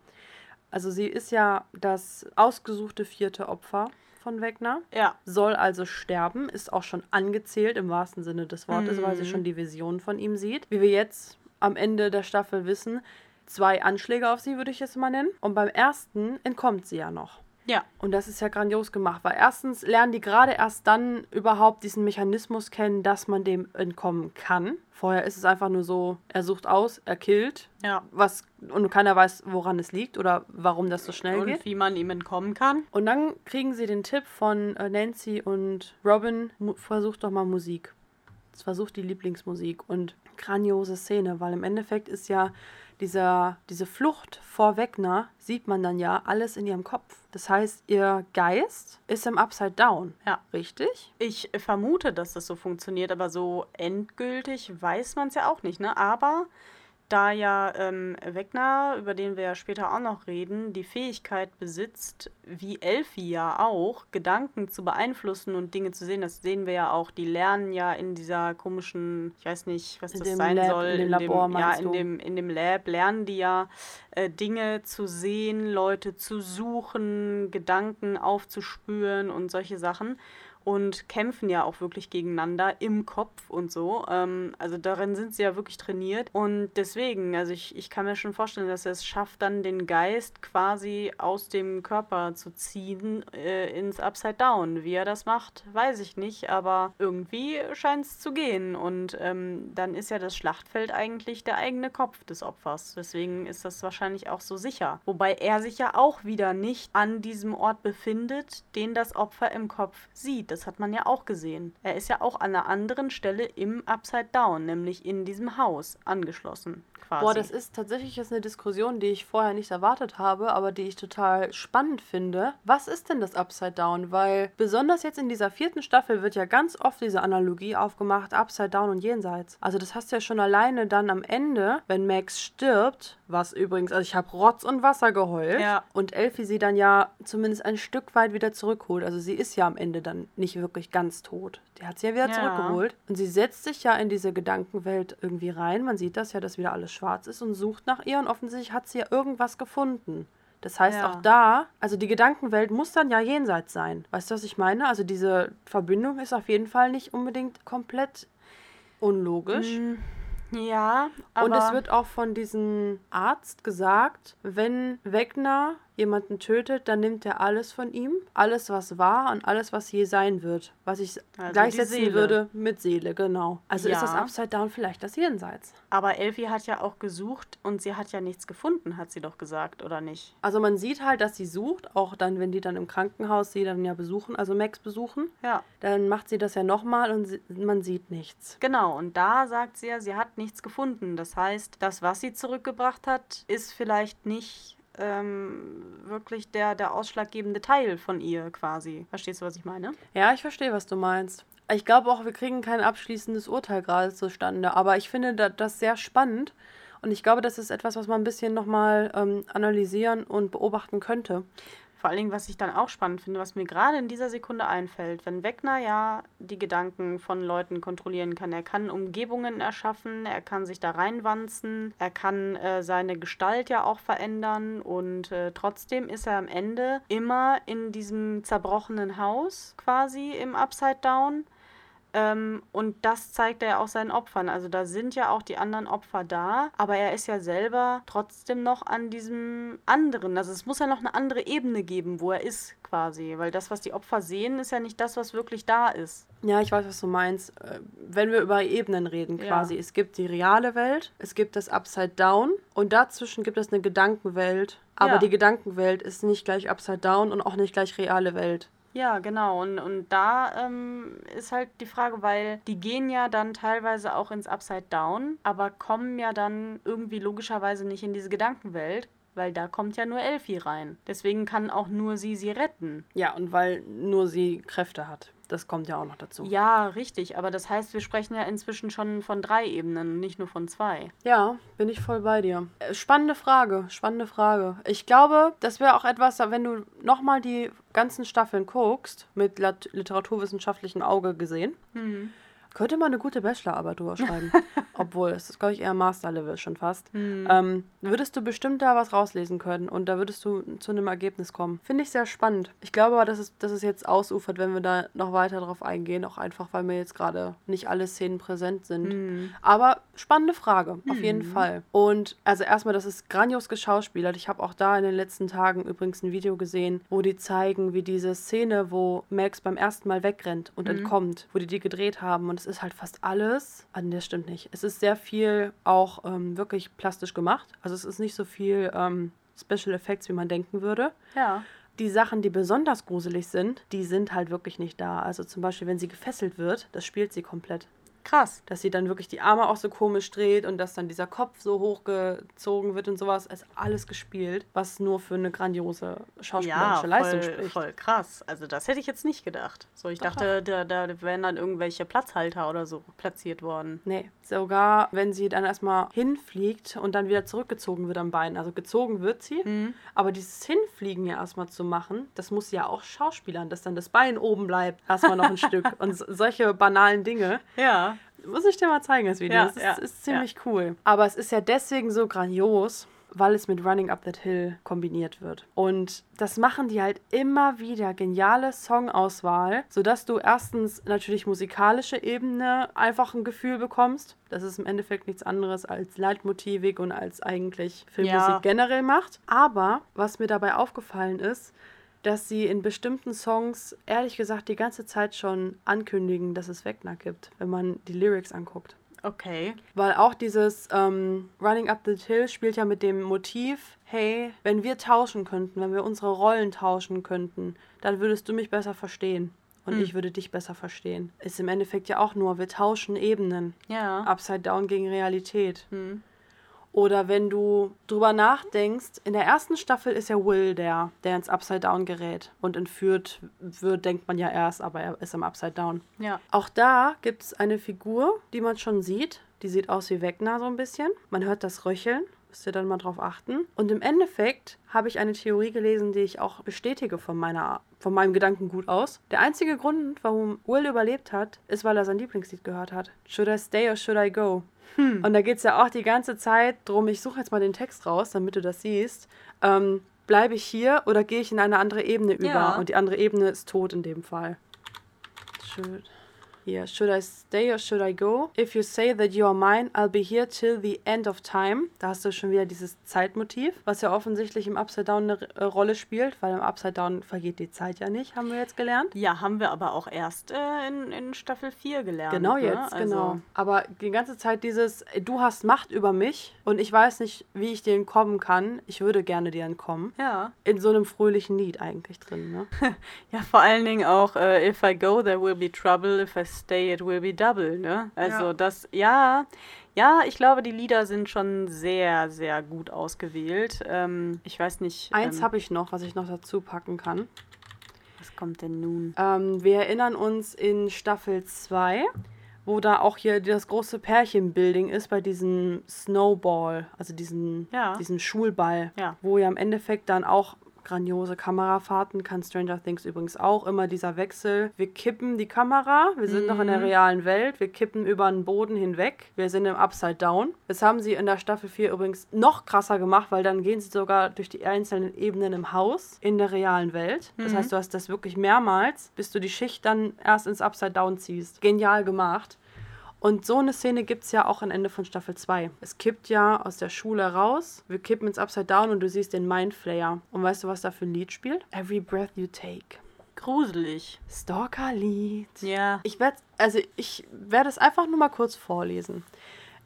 Also sie ist ja das ausgesuchte vierte Opfer von Wegner ja. soll also sterben, ist auch schon angezählt im wahrsten Sinne des Wortes, weil sie Mhm. schon die Vision von ihm sieht. Wie wir jetzt am Ende der Staffel wissen, zwei Anschläge auf sie, würde ich es mal nennen. Und beim ersten entkommt sie ja noch. Ja. Und das ist ja grandios gemacht, weil erstens lernen die gerade erst dann überhaupt diesen Mechanismus kennen, dass man dem entkommen kann. Vorher ist es einfach nur so, er sucht aus, er killt, Ja. was und keiner weiß, woran es liegt oder warum das so schnell geht. Und wie man ihm entkommen kann. Und dann kriegen sie den Tipp von äh, Nancy und Robin, versuch doch mal Musik. Versucht die Lieblingsmusik und grandiose Szene, weil im Endeffekt ist ja dieser, diese Flucht vor Wegner, sieht man dann ja alles in ihrem Kopf. Das heißt, ihr Geist ist im Upside Down. Ja. Richtig? Ich vermute, dass das so funktioniert, aber so endgültig weiß man es ja auch nicht, ne? Aber da ja ähm, Wegner, über den wir ja später auch noch reden, die Fähigkeit besitzt, wie Elfie ja auch, Gedanken zu beeinflussen und Dinge zu sehen, das sehen wir ja auch. Die lernen ja in dieser komischen, ich weiß nicht, was In das dem sein Lab, soll. in dem Labor, ja, meinst in du? dem, in dem Lab lernen die ja äh, Dinge zu sehen, Leute zu suchen, Gedanken aufzuspüren und solche Sachen. Und kämpfen ja auch wirklich gegeneinander im Kopf und so. Ähm, also darin sind sie ja wirklich trainiert. Und deswegen, also ich, ich kann mir schon vorstellen, dass er es schafft, dann den Geist quasi aus dem Körper zu ziehen äh, ins Upside Down. Wie er das macht, weiß ich nicht, aber irgendwie scheint es zu gehen. Und ähm, dann ist ja das Schlachtfeld eigentlich der eigene Kopf des Opfers. Deswegen ist das wahrscheinlich auch so sicher. Wobei er sich ja auch wieder nicht an diesem Ort befindet, den das Opfer im Kopf sieht. Das hat man ja auch gesehen. Er ist ja auch an einer anderen Stelle im Upside Down, nämlich in diesem Haus angeschlossen quasi. Boah, das ist tatsächlich jetzt eine Diskussion, die ich vorher nicht erwartet habe, aber die ich total spannend finde. Was ist denn das Upside Down? Weil besonders jetzt in dieser vierten Staffel wird ja ganz oft diese Analogie aufgemacht, Upside Down und Jenseits. Also das hast du ja schon alleine dann am Ende, wenn Max stirbt, was übrigens, also ich habe Rotz und Wasser geheult. Ja. Und Elfie sie dann ja zumindest ein Stück weit wieder zurückholt. Also sie ist ja am Ende dann nicht wirklich ganz tot. Die hat sie ja wieder ja. zurückgeholt. Und sie setzt sich ja in diese Gedankenwelt irgendwie rein. Man sieht das ja, dass wieder alles schwarz ist und sucht nach ihr. Und offensichtlich hat sie ja irgendwas gefunden. Das heißt, ja. auch da, also die Gedankenwelt muss dann ja jenseits sein. Weißt du, was ich meine? Also diese Verbindung ist auf jeden Fall nicht unbedingt komplett unlogisch. Mm. Ja, aber. Und es wird auch von diesem Arzt gesagt, wenn Wegner jemanden tötet, dann nimmt er alles von ihm, alles was war und alles was je sein wird, was ich also gleichsetzen würde mit Seele, genau. Also ja. ist das Upside Down vielleicht das Jenseits. Aber Elfie hat ja auch gesucht und sie hat ja nichts gefunden, hat sie doch gesagt, oder nicht? Also man sieht halt, dass sie sucht, auch dann, wenn die dann im Krankenhaus sie dann ja besuchen, also Max besuchen. Ja. Dann macht sie das ja nochmal und sie, man sieht nichts. Genau, und da sagt sie ja, sie hat nichts gefunden. Das heißt, das, was sie zurückgebracht hat, ist vielleicht nicht ähm, wirklich der, der ausschlaggebende Teil von ihr quasi. Verstehst du, was ich meine? Ja, ich verstehe, was du meinst. Ich glaube auch, wir kriegen kein abschließendes Urteil gerade zustande, aber ich finde das sehr spannend und ich glaube, das ist etwas, was man ein bisschen nochmal ähm, analysieren und beobachten könnte. Vor allen Dingen, was ich dann auch spannend finde, was mir gerade in dieser Sekunde einfällt, wenn Wegner ja die Gedanken von Leuten kontrollieren kann. Er kann Umgebungen erschaffen, er kann sich da reinwanzen, er kann äh, seine Gestalt ja auch verändern und äh, trotzdem ist er am Ende immer in diesem zerbrochenen Haus quasi im Upside Down ähm, und das zeigt er ja auch seinen Opfern. Also da sind ja auch die anderen Opfer da, aber er ist ja selber trotzdem noch an diesem anderen. Also es muss ja noch eine andere Ebene geben, wo er ist quasi. Weil das, was die Opfer sehen, ist ja nicht das, was wirklich da ist. Ja, ich weiß, was du meinst. Äh, wenn wir über Ebenen reden quasi. Ja. Es gibt die reale Welt, es gibt das Upside Down und dazwischen gibt es eine Gedankenwelt. Aber ja. die Gedankenwelt ist nicht gleich Upside Down und auch nicht gleich reale Welt. Ja, genau. Und, und da ähm, ist halt die Frage, weil die gehen ja dann teilweise auch ins Upside Down, aber kommen ja dann irgendwie logischerweise nicht in diese Gedankenwelt, weil da kommt ja nur Elfie rein. Deswegen kann auch nur sie sie retten. Ja, und weil nur sie Kräfte hat. Das kommt ja auch noch dazu. Ja, richtig. Aber das heißt, wir sprechen ja inzwischen schon von drei Ebenen, nicht nur von zwei. Ja, bin ich voll bei dir. Äh, spannende Frage, spannende Frage. Ich glaube, das wäre auch etwas, wenn du nochmal die ganzen Staffeln guckst, mit literaturwissenschaftlichem Auge gesehen. Mhm könnte man eine gute Bachelorarbeit drüber schreiben. Obwohl, es ist, glaube ich, eher Masterlevel schon fast. Mhm. Ähm, würdest du bestimmt da was rauslesen können und da würdest du zu einem Ergebnis kommen. Finde ich sehr spannend. Ich glaube aber, dass es, dass es jetzt ausufert, wenn wir da noch weiter drauf eingehen. Auch einfach, weil mir jetzt gerade nicht alle Szenen präsent sind. Mhm. Aber spannende Frage, auf mhm. jeden Fall. Und also erstmal, das ist grandios geschauspielert. Ich habe auch da in den letzten Tagen übrigens ein Video gesehen, wo die zeigen, wie diese Szene, wo Max beim ersten Mal wegrennt und mhm. entkommt, wo die die gedreht haben. Und es ist halt fast alles, ah, das stimmt nicht. Es ist sehr viel auch ähm, wirklich plastisch gemacht. Also es ist nicht so viel ähm, Special Effects, wie man denken würde. Ja. Die Sachen, die besonders gruselig sind, die sind halt wirklich nicht da. Also zum Beispiel, wenn sie gefesselt wird, das spielt sie komplett. Krass. Dass sie dann wirklich die Arme auch so komisch dreht und dass dann dieser Kopf so hochgezogen wird und sowas. ist alles gespielt, was nur für eine grandiose schauspielerische ja, Leistung spricht. voll krass. Also das hätte ich jetzt nicht gedacht. So, ich doch, dachte, da, da wären dann irgendwelche Platzhalter oder so platziert worden. Nee, sogar wenn sie dann erstmal hinfliegt und dann wieder zurückgezogen wird am Bein. Also gezogen wird sie, mhm. aber dieses Hinfliegen ja erstmal zu machen, das muss ja auch Schauspielern, dass dann das Bein oben bleibt, erstmal noch ein Stück. Und solche banalen Dinge. Ja. Muss ich dir mal zeigen, das Video. Ja, das ist, ja, ist ziemlich ja. cool. Aber es ist ja deswegen so grandios, weil es mit Running Up That Hill kombiniert wird. Und das machen die halt immer wieder. Geniale Songauswahl, sodass du erstens natürlich musikalische Ebene einfach ein Gefühl bekommst. Das ist im Endeffekt nichts anderes als Leitmotivik und als eigentlich Filmmusik Ja. generell macht. Aber was mir dabei aufgefallen ist, dass sie in bestimmten Songs ehrlich gesagt die ganze Zeit schon ankündigen, dass es Wegner gibt, wenn man die Lyrics anguckt. Okay. Weil auch dieses ähm, Running Up the Hill spielt ja mit dem Motiv, hey, wenn wir tauschen könnten, wenn wir unsere Rollen tauschen könnten, dann würdest du mich besser verstehen. Und Hm. ich würde dich besser verstehen. Ist im Endeffekt ja auch nur, wir tauschen Ebenen. Ja. Upside Down gegen Realität. Hm. Oder wenn du drüber nachdenkst, in der ersten Staffel ist ja Will der, der ins Upside Down gerät. Und entführt wird, denkt man ja erst, aber er ist im Upside Down. Ja. Auch da gibt es eine Figur, die man schon sieht. Die sieht aus wie Wegner so ein bisschen. Man hört das Röcheln. Müsst ihr dann mal drauf achten. Und im Endeffekt habe ich eine Theorie gelesen, die ich auch bestätige von, meiner, von meinem Gedankengut aus. Der einzige Grund, warum Will überlebt hat, ist, weil er sein Lieblingslied gehört hat. Should I stay or should I go? Und da geht es ja auch die ganze Zeit drum, ich suche jetzt mal den Text raus, damit du das siehst. Ähm, Bleibe ich hier oder gehe ich in eine andere Ebene über? Ja. Und die andere Ebene ist tot in dem Fall. Should. Hier, should I stay or should I go? If you say that you are mine, I'll be here till the end of time. Da hast du schon wieder dieses Zeitmotiv, was ja offensichtlich im Upside Down eine äh, Rolle spielt, weil im Upside Down vergeht die Zeit ja nicht, haben wir jetzt gelernt. Ja, haben wir aber auch erst äh, in, in Staffel 4 gelernt. Genau ne? jetzt, Also, genau. Aber die ganze Zeit dieses, äh, du hast Macht über mich und ich weiß nicht, wie ich dir entkommen kann. Ich würde gerne dir entkommen. Ja. In so einem fröhlichen Lied eigentlich drin, ne? Ja, vor allen Dingen auch, äh, if I go, there will be trouble, if I stay, it will be double, ne? Also Ja. das, ja, ja, ich glaube, die Lieder sind schon sehr, sehr gut ausgewählt. Ähm, ich weiß nicht, Eins ähm, habe ich noch, was ich noch dazu packen kann. was kommt denn nun? Ähm, wir erinnern uns in Staffel 2, wo da auch hier das große Pärchenbuilding ist bei diesem Snowball, also diesen, Ja. diesen Schulball, Ja. wo ja im Endeffekt dann auch grandiose Kamerafahrten kann Stranger Things übrigens auch immer dieser Wechsel. Wir kippen die Kamera, wir sind noch in der realen Welt, wir kippen über den Boden hinweg, wir sind im Upside Down. Das haben sie in der Staffel 4 übrigens noch krasser gemacht, weil dann gehen sie sogar durch die einzelnen Ebenen im Haus in der realen Welt. Das heißt, du hast das wirklich mehrmals, bis du die Schicht dann erst ins Upside Down ziehst. Genial gemacht. Und so eine Szene gibt es ja auch am Ende von Staffel 2. Es kippt ja aus der Schule raus, wir kippen ins Upside Down und du siehst den Mindflayer. Und weißt du, was da für ein Lied spielt? Every Breath You Take. Gruselig. Stalker-Lied. Ja. Ich werde, also ich werde es einfach nur mal kurz vorlesen.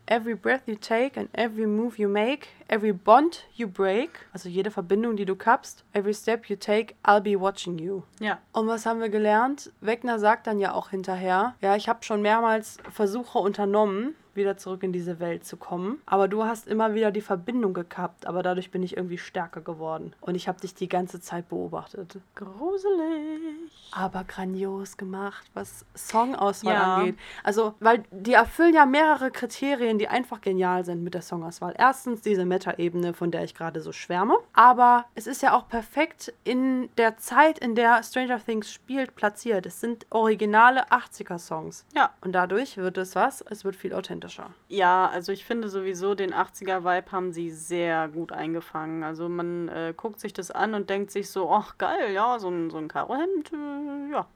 Every breath you take and every move you make, every bond you break, also jede Verbindung, die du kappst, every step you take, I'll be watching you. Ja. Und was haben wir gelernt? Wegner sagt dann ja auch hinterher, ja, ich habe schon mehrmals Versuche unternommen, wieder zurück in diese Welt zu kommen, aber du hast immer wieder die Verbindung gekappt, aber dadurch bin ich irgendwie stärker geworden und ich habe dich die ganze Zeit beobachtet. Gruselig. Aber grandios gemacht, was Songauswahl Ja. angeht. Also, weil die erfüllen ja mehrere Kriterien, die einfach genial sind mit der Songauswahl. Erstens diese Meta-Ebene, von der ich gerade so schwärme. Aber es ist ja auch perfekt in der Zeit, in der Stranger Things spielt, platziert. Es sind originale 80er-Songs. Ja. Und dadurch wird es was? Es wird viel authentischer. Ja, also ich finde sowieso, den 80er-Vibe haben sie sehr gut eingefangen. Also man äh, guckt sich das an und denkt sich so, ach geil, ja, so ein, so ein Karohemd, äh, ja.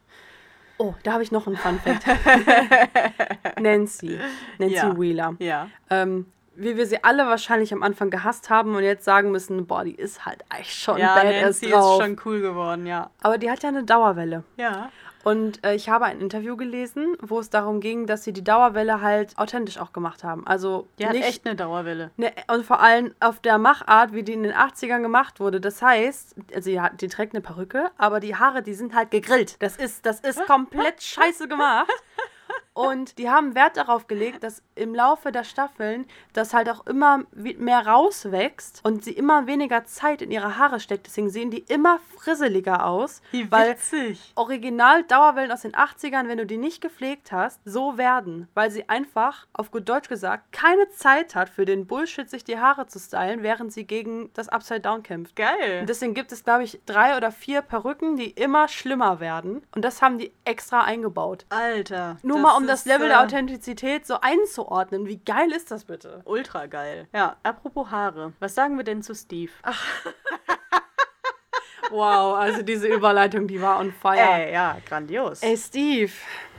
Oh, da habe ich noch einen Fun-Fact. Nancy. Nancy Ja. Wheeler. Ja. ähm, wie wir sie alle wahrscheinlich am Anfang gehasst haben und jetzt sagen müssen, boah, die ist halt echt schon Ja, badass Nancy drauf. ist schon cool geworden, ja. Aber die hat ja eine Dauerwelle. Ja. Und äh, ich habe ein Interview gelesen, wo es darum ging, dass sie die Dauerwelle halt authentisch auch gemacht haben. Also Die hat nicht echt eine Dauerwelle. Ne, und vor allem auf der Machart, wie die in den 80ern gemacht wurde. Das heißt, also die, hat, die trägt eine Perücke, aber die Haare, die sind halt gegrillt. Das ist, das ist komplett scheiße gemacht. Und die haben Wert darauf gelegt, dass im Laufe der Staffeln das halt auch immer mehr rauswächst und sie immer weniger Zeit in ihre Haare steckt. Deswegen sehen die immer frisseliger aus. Wie weil witzig. Original Dauerwellen aus den 80ern, wenn du die nicht gepflegt hast, so werden, weil sie einfach, auf gut Deutsch gesagt, keine Zeit hat für den Bullshit, sich die Haare zu stylen, während sie gegen das Upside Down kämpft. Geil. Und deswegen gibt es, glaube ich, drei oder vier Perücken, die immer schlimmer werden. Und das haben die extra eingebaut. Alter. Nur mal um das Level äh, der Authentizität so einzuordnen. Wie geil ist das bitte? Ultra geil. Ja, apropos Haare. Was sagen wir denn zu Steve? Wow, also diese Überleitung, die war on fire. Ey, ja, grandios. Ey, Steve.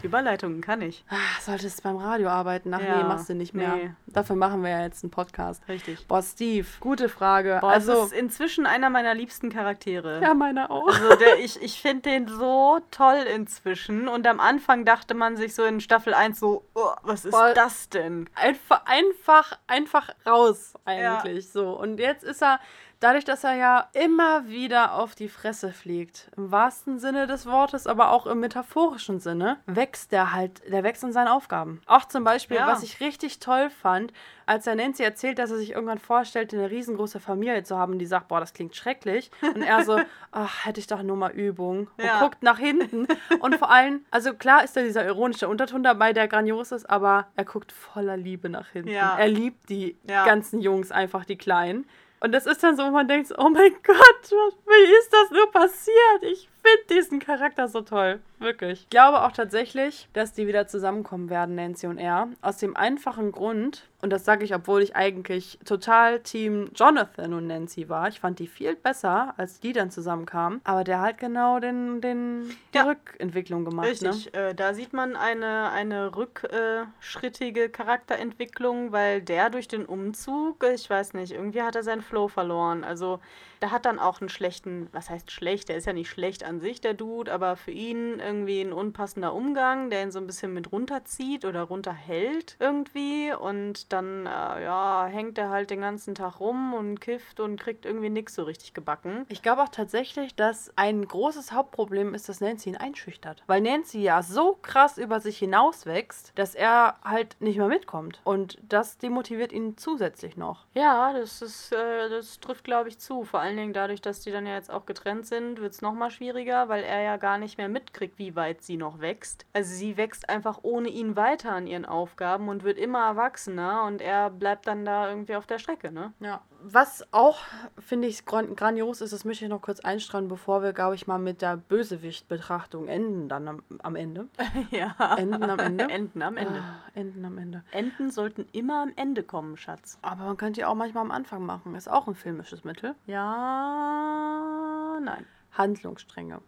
Überleitungen kann ich. Ah, solltest beim Radio arbeiten? Ach Ja, nee, machst du nicht mehr. nee. Dafür machen wir ja jetzt einen Podcast. Richtig. Boah, Steve, gute Frage. Boah, also, es ist inzwischen einer meiner liebsten Charaktere. ja, meine auch. Also der, ich, ich finde den so toll inzwischen. Und am Anfang dachte man sich so in Staffel 1 so, oh, was ist Boah. das denn? Einfach, einfach, einfach raus eigentlich so. Und jetzt ist er, dadurch, dass er ja immer wieder auf die Fresse fliegt, im wahrsten Sinne des Wortes, aber auch im metaphorischen Sinne, wächst der halt, der wächst in seinen Aufgaben. Auch zum Beispiel, Ja. was ich richtig toll fand, als er Nancy erzählt, dass er sich irgendwann vorstellt, eine riesengroße Familie zu haben, die sagt, boah, das klingt schrecklich. Und er so, ach, hätte ich doch nur mal Übung. Und Ja. guckt nach hinten. Und vor allem, also klar ist da dieser ironische Unterton dabei, der grandios ist, aber er guckt voller Liebe nach hinten. Ja. Er liebt die ganzen Jungs, einfach die Kleinen. Und das ist dann so, wo man denkt, oh mein Gott, wie ist das nur passiert? Ich finde diesen Charakter so toll. Wirklich. Ich glaube auch tatsächlich, dass die wieder zusammenkommen werden, Nancy und er. Aus dem einfachen Grund, und das sage ich, obwohl ich eigentlich total Team Jonathan und Nancy war. Ich fand die viel besser, als die dann zusammenkamen. Aber der hat genau den, den, die Ja. Rückentwicklung gemacht. Ne? Richtig, äh, da sieht man eine, eine rückschrittige Charakterentwicklung, weil der durch den Umzug, ich weiß nicht, irgendwie hat er seinen Flow verloren. Also der hat dann auch einen schlechten, was heißt schlecht, der ist ja nicht schlecht an sich, der Dude, aber für ihn irgendwie ein unpassender Umgang, der ihn so ein bisschen mit runterzieht oder runterhält irgendwie und dann, äh, ja, hängt er halt den ganzen Tag rum und kifft und kriegt irgendwie nichts so richtig gebacken. Ich glaube auch tatsächlich, dass ein großes Hauptproblem ist, dass Nancy ihn einschüchtert. Weil Nancy ja so krass über sich hinauswächst, dass er halt nicht mehr mitkommt. Und das demotiviert ihn zusätzlich noch. Ja, das ist, äh, das trifft, glaube ich, zu. Vor allen Dingen dadurch, dass die dann ja jetzt auch getrennt sind, wird es nochmal schwieriger, weil er ja gar nicht mehr mitkriegt, wie weit sie noch wächst. Also sie wächst einfach ohne ihn weiter an ihren Aufgaben und wird immer erwachsener und er bleibt dann da irgendwie auf der Strecke, ne? Ja. Was auch, finde ich, gran grandios ist, das möchte ich noch kurz einstrahlen, bevor wir, glaube ich, mal mit der Bösewicht-Betrachtung enden dann am, am Ende. ja. Enden am Ende? Enden am Ende. Ah, enden am Ende. Enden sollten immer am Ende kommen, Schatz. Aber man könnte ja auch manchmal am Anfang machen. Ist auch ein filmisches Mittel. Ja, nein. Handlungsstränge.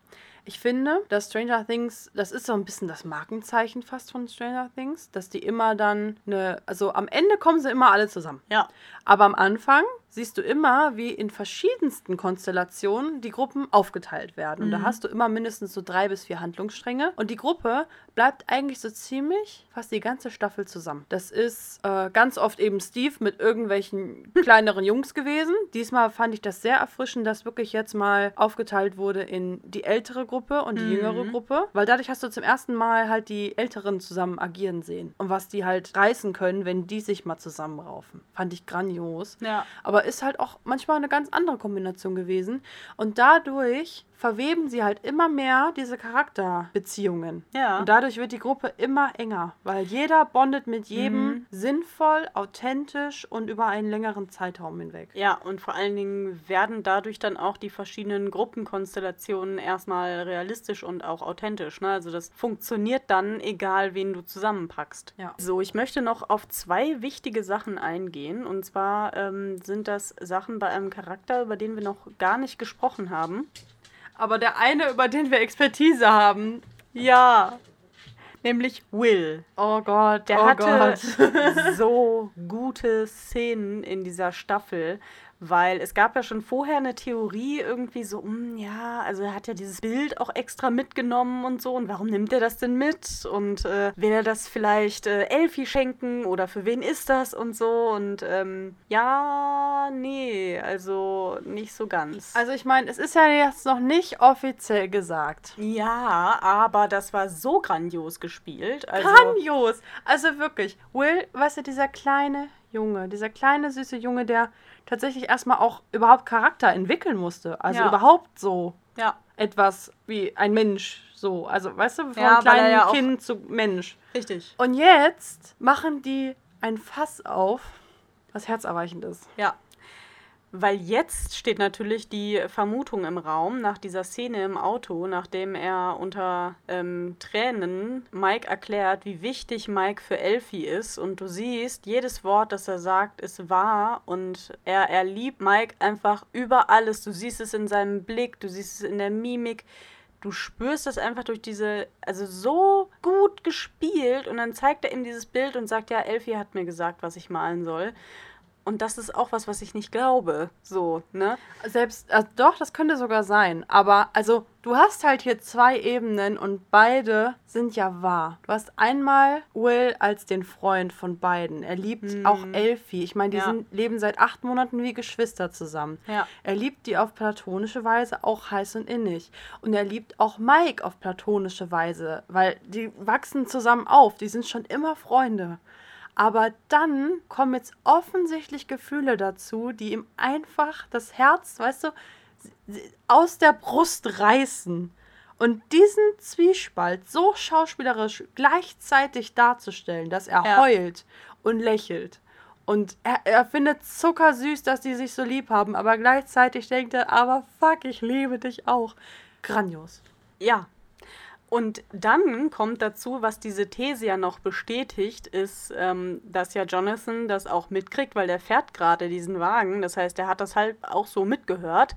Ich finde, dass Stranger Things, das ist so ein bisschen das Markenzeichen fast von Stranger Things, dass die immer dann eine, also am Ende kommen sie immer alle zusammen. Ja. Aber am Anfang siehst du immer, wie in verschiedensten Konstellationen die Gruppen aufgeteilt werden. Und da hast du immer mindestens so drei bis vier Handlungsstränge. Und die Gruppe bleibt eigentlich so ziemlich fast die ganze Staffel zusammen. Das ist äh, ganz oft eben Steve mit irgendwelchen kleineren Jungs gewesen. Diesmal fand ich das sehr erfrischend, dass wirklich jetzt mal aufgeteilt wurde in die ältere Gruppe und die jüngere Gruppe. Weil dadurch hast du zum ersten Mal halt die Älteren zusammen agieren sehen. Und was die halt reißen können, wenn die sich mal zusammenraufen. Fand ich grandios. Ja. Aber ist halt auch manchmal eine ganz andere Kombination gewesen. Und dadurch verweben sie halt immer mehr diese Charakterbeziehungen. Ja. Und dadurch wird die Gruppe immer enger, weil jeder bondet mit jedem Mhm. sinnvoll, authentisch und über einen längeren Zeitraum hinweg. Ja, und vor allen Dingen werden dadurch dann auch die verschiedenen Gruppenkonstellationen erstmal realistisch und auch authentisch. Ne? Also das funktioniert dann, egal wen du zusammenpackst. Ja. So, ich möchte noch auf zwei wichtige Sachen eingehen. Und zwar ähm, sind das Sachen bei einem Charakter, über den wir noch gar nicht gesprochen haben. Aber der eine, über den wir Expertise haben, Ja. Nämlich Will. oh Gott, Der oh hatte Gott. so gute Szenen in dieser Staffel, weil es gab ja schon vorher eine Theorie irgendwie so, hm, ja, also er hat ja dieses Bild auch extra mitgenommen und so und warum nimmt er das denn mit und äh, will er das vielleicht äh, Elfie schenken oder für wen ist das und so und ähm, ja, nee, also nicht so ganz. Also ich meine, es ist ja jetzt noch nicht offiziell gesagt. ja, aber das war so grandios gespielt. Also, Grandios. Also wirklich, Will, weißt du, dieser kleine Junge, dieser kleine süße Junge, der tatsächlich erstmal auch überhaupt Charakter entwickeln musste. Also Ja. überhaupt so ja, etwas wie ein Mensch. So, also weißt du, von Ja, kleinem ja Kind zu Mensch. richtig. Und jetzt machen die ein Fass auf, was herzerweichend ist. Ja. Weil jetzt steht natürlich die Vermutung im Raum nach dieser Szene im Auto, nachdem er unter ähm, Tränen Mike erklärt, wie wichtig Mike für Elfie ist. Und du siehst, jedes Wort, das er sagt, ist wahr. Und er, er liebt Mike einfach über alles. Du siehst es in seinem Blick, du siehst es in der Mimik du spürst das einfach durch diese, also so gut gespielt und dann zeigt er ihm dieses Bild und sagt, ja, Elfie hat mir gesagt, was ich malen soll. Und das ist auch was, was ich nicht glaube. So, ne? Selbst, also doch, das könnte sogar sein. Aber, also, du hast halt hier zwei Ebenen und beide sind ja wahr. Du hast einmal Will als den Freund von beiden. Er liebt hm. auch Elfie. Ich meine, die ja. sind, leben seit acht Monaten wie Geschwister zusammen. Ja. Er liebt die auf platonische Weise auch heiß und innig. Und er liebt auch Mike auf platonische Weise, weil die wachsen zusammen auf. Die sind schon immer Freunde. Aber dann kommen jetzt offensichtlich Gefühle dazu, die ihm einfach das Herz, weißt du, aus der Brust reißen. Und diesen Zwiespalt so schauspielerisch gleichzeitig darzustellen, dass er ja. heult und lächelt. Und er, er findet zuckersüß, dass die sich so lieb haben, aber gleichzeitig denkt er, aber fuck, ich liebe dich auch. Grandios. Ja, und dann kommt dazu, was diese These ja noch bestätigt, ist, ähm, dass ja Jonathan das auch mitkriegt, weil der fährt gerade diesen Wagen. Das heißt, er hat das halt auch so mitgehört.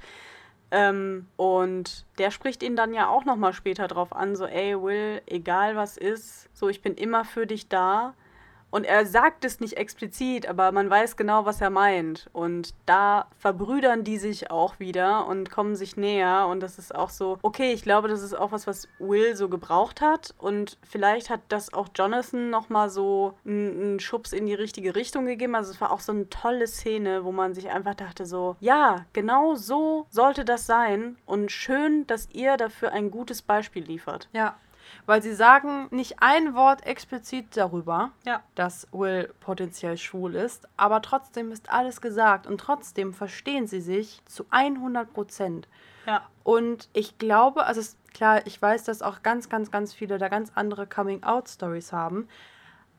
Ähm, und der spricht ihn dann ja auch nochmal später drauf an, so, ey Will, egal was ist, so, ich bin immer für dich da. Und er sagt es nicht explizit, aber man weiß genau, was er meint. Und da verbrüdern die sich auch wieder und kommen sich näher. Und das ist auch so, okay, ich glaube, das ist auch was, was Will so gebraucht hat. Und vielleicht hat das auch Jonathan nochmal so einen Schubs in die richtige Richtung gegeben. Also es war auch so eine tolle Szene, wo man sich einfach dachte so, ja, genau so sollte das sein. Und schön, dass ihr dafür ein gutes Beispiel liefert. Ja, weil sie sagen nicht ein Wort explizit darüber, ja. dass Will potenziell schwul ist, aber trotzdem ist alles gesagt und trotzdem verstehen sie sich zu 100 Prozent. Ja. Und ich glaube, also klar, ich weiß, dass auch ganz, ganz, ganz viele da ganz andere Coming-out-Stories haben,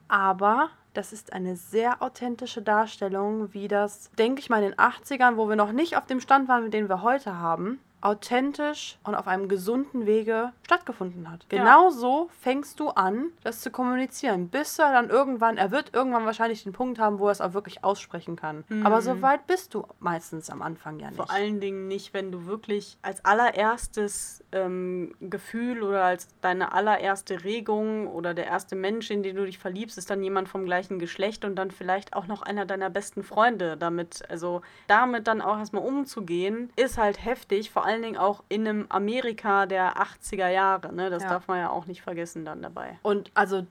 aber das ist eine sehr authentische Darstellung, wie das, denke ich mal, in den 80ern, wo wir noch nicht auf dem Stand waren, mit dem wir heute haben, authentisch und auf einem gesunden Wege stattgefunden hat. Genau so fängst du an, das zu kommunizieren, bis er dann irgendwann, er wird irgendwann wahrscheinlich den Punkt haben, wo er es auch wirklich aussprechen kann. Mhm. Aber so weit bist du meistens am Anfang ja nicht. Vor allen Dingen nicht, wenn du wirklich als allererstes ähm, Gefühl oder als deine allererste Regung oder der erste Mensch, in den du dich verliebst, ist dann jemand vom gleichen Geschlecht und dann vielleicht auch noch einer deiner besten Freunde. Damit, also damit dann auch erstmal umzugehen, ist halt heftig, vor allem allen Dingen auch in einem Amerika der 80er Jahre. Ne? Das ja. darf man ja auch nicht vergessen dann dabei. Und also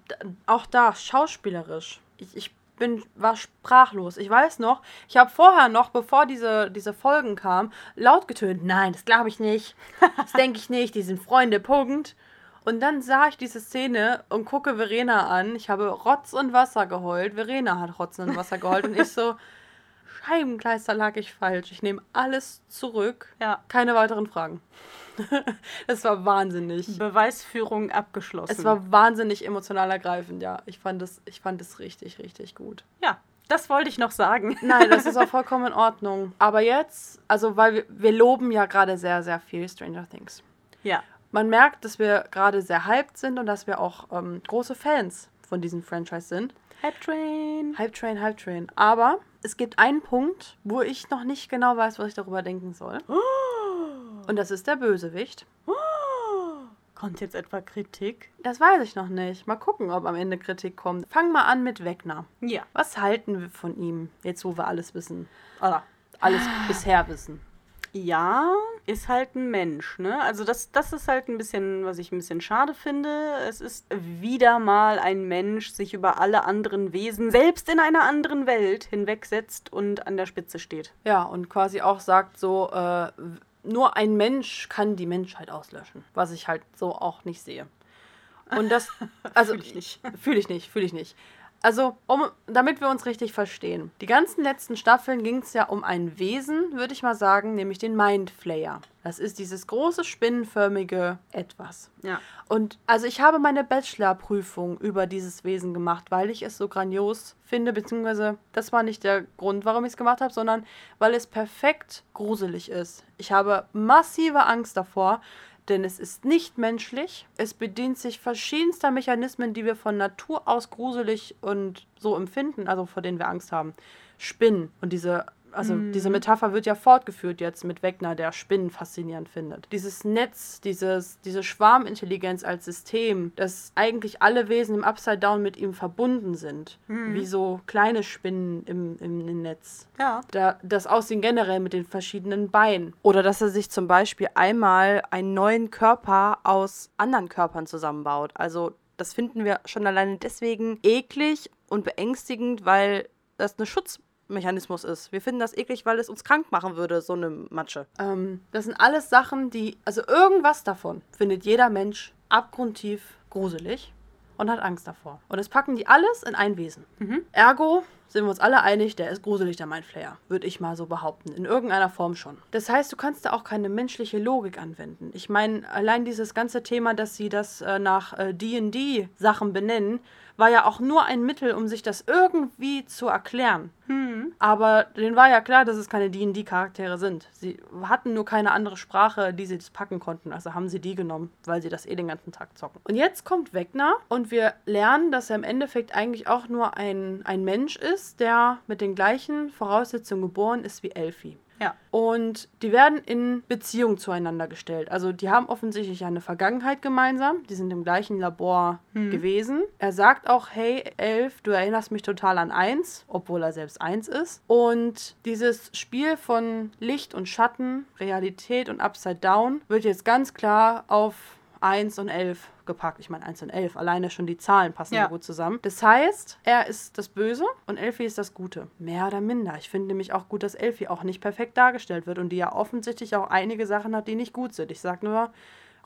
auch da schauspielerisch. Ich, ich bin, war sprachlos. Ich weiß noch, ich habe vorher noch, bevor diese, diese Folgen kamen, laut getönt, nein, das glaube ich nicht. Das denke ich nicht, die sind Freunde, Punkt. Und dann sah ich diese Szene und gucke Verena an. Ich habe Rotz und Wasser geheult. Verena hat Rotz und Wasser geheult. Und ich so, Scheibenkleister lag ich falsch. Ich nehme alles zurück. Ja. Keine weiteren Fragen. Es war wahnsinnig. Beweisführung abgeschlossen. Es war wahnsinnig emotional ergreifend, ja. Ich fand es, ich fand es richtig, richtig gut. Ja, das wollte ich noch sagen. Nein, das ist auch vollkommen in Ordnung. Aber jetzt, also weil wir, wir loben ja gerade sehr, sehr viel Stranger Things. Ja. Man merkt, dass wir gerade sehr hyped sind und dass wir auch ähm, große Fans von diesem Franchise sind. Hype Train. Hype Train, Hype Train. Aber es gibt einen Punkt, wo ich noch nicht genau weiß, was ich darüber denken soll. Oh. Und das ist der Bösewicht. Oh. Kommt jetzt etwa Kritik? Das weiß ich noch nicht. Mal gucken, ob am Ende Kritik kommt. Fangen wir an mit Wegner. Ja. Was halten wir von ihm, jetzt wo wir alles wissen? Oder alles bisher wissen? Ja, ist halt ein Mensch, ne? Also das, das ist halt ein bisschen, was ich ein bisschen schade finde. Es ist wieder mal ein Mensch, sich über alle anderen Wesen, selbst in einer anderen Welt, hinwegsetzt und an der Spitze steht. Ja, und quasi auch sagt so, äh, nur ein Mensch kann die Menschheit auslöschen. Was ich halt so auch nicht sehe. Und das, also fühle ich nicht. Fühle ich nicht, fühle ich nicht. Also, um, damit wir uns richtig verstehen. Die ganzen letzten Staffeln ging es ja um ein Wesen, würde ich mal sagen, nämlich den Mindflayer. Das ist dieses große spinnenförmige Etwas. Ja. Und also ich habe meine Bachelorprüfung über dieses Wesen gemacht, weil ich es so grandios finde, beziehungsweise das war nicht der Grund, warum ich es gemacht habe, sondern weil es perfekt gruselig ist. Ich habe massive Angst davor, denn es ist nicht menschlich. Es bedient sich verschiedenster Mechanismen, die wir von Natur aus gruselig und so empfinden, also vor denen wir Angst haben. Spinnen und diese also mhm. diese Metapher wird ja fortgeführt jetzt mit Wegner, der Spinnen faszinierend findet. Dieses Netz, dieses, diese Schwarmintelligenz als System, dass eigentlich alle Wesen im Upside Down mit ihm verbunden sind. Mhm. Wie so kleine Spinnen im, im, im Netz. Ja. Da, das Aussehen generell mit den verschiedenen Beinen. Oder dass er sich zum Beispiel einmal einen neuen Körper aus anderen Körpern zusammenbaut. Also das finden wir schon alleine deswegen eklig und beängstigend, weil das eine Schutz Mechanismus ist. Wir finden das eklig, weil es uns krank machen würde, so eine Matsche. Ähm, das sind alles Sachen, die, also irgendwas davon findet jeder Mensch abgrundtief gruselig und hat Angst davor. Und das packen die alles in ein Wesen. Mhm. Ergo sind wir uns alle einig, der ist gruselig, der Mindflayer. Würde ich mal so behaupten. In irgendeiner Form schon. Das heißt, du kannst da auch keine menschliche Logik anwenden. Ich meine, allein dieses ganze Thema, dass sie das äh, nach äh, DD-Sachen benennen, war ja auch nur ein Mittel, um sich das irgendwie zu erklären. Hm. Aber denen war ja klar, dass es keine D&D-Charaktere sind. Sie hatten nur keine andere Sprache, die sie das packen konnten. Also haben sie die genommen, weil sie das eh den ganzen Tag zocken. Und jetzt kommt Wegner und wir lernen, dass er im Endeffekt eigentlich auch nur ein, ein Mensch ist, der mit den gleichen Voraussetzungen geboren ist wie Elfie. Ja. Und die werden in Beziehung zueinander gestellt. Also die haben offensichtlich eine Vergangenheit gemeinsam. Die sind im gleichen Labor hm. gewesen. Er sagt auch, hey Elf, du erinnerst mich total an eins, obwohl er selbst eins ist. Und dieses Spiel von Licht und Schatten, Realität und Upside Down wird jetzt ganz klar auf 1 und 11 gepackt. Ich meine 1 und 11, alleine schon die Zahlen passen ja. gut zusammen. Das heißt, er ist das Böse und Elfie ist das Gute. Mehr oder minder. Ich finde nämlich auch gut, dass Elfie auch nicht perfekt dargestellt wird und die ja offensichtlich auch einige Sachen hat, die nicht gut sind. Ich sag nur,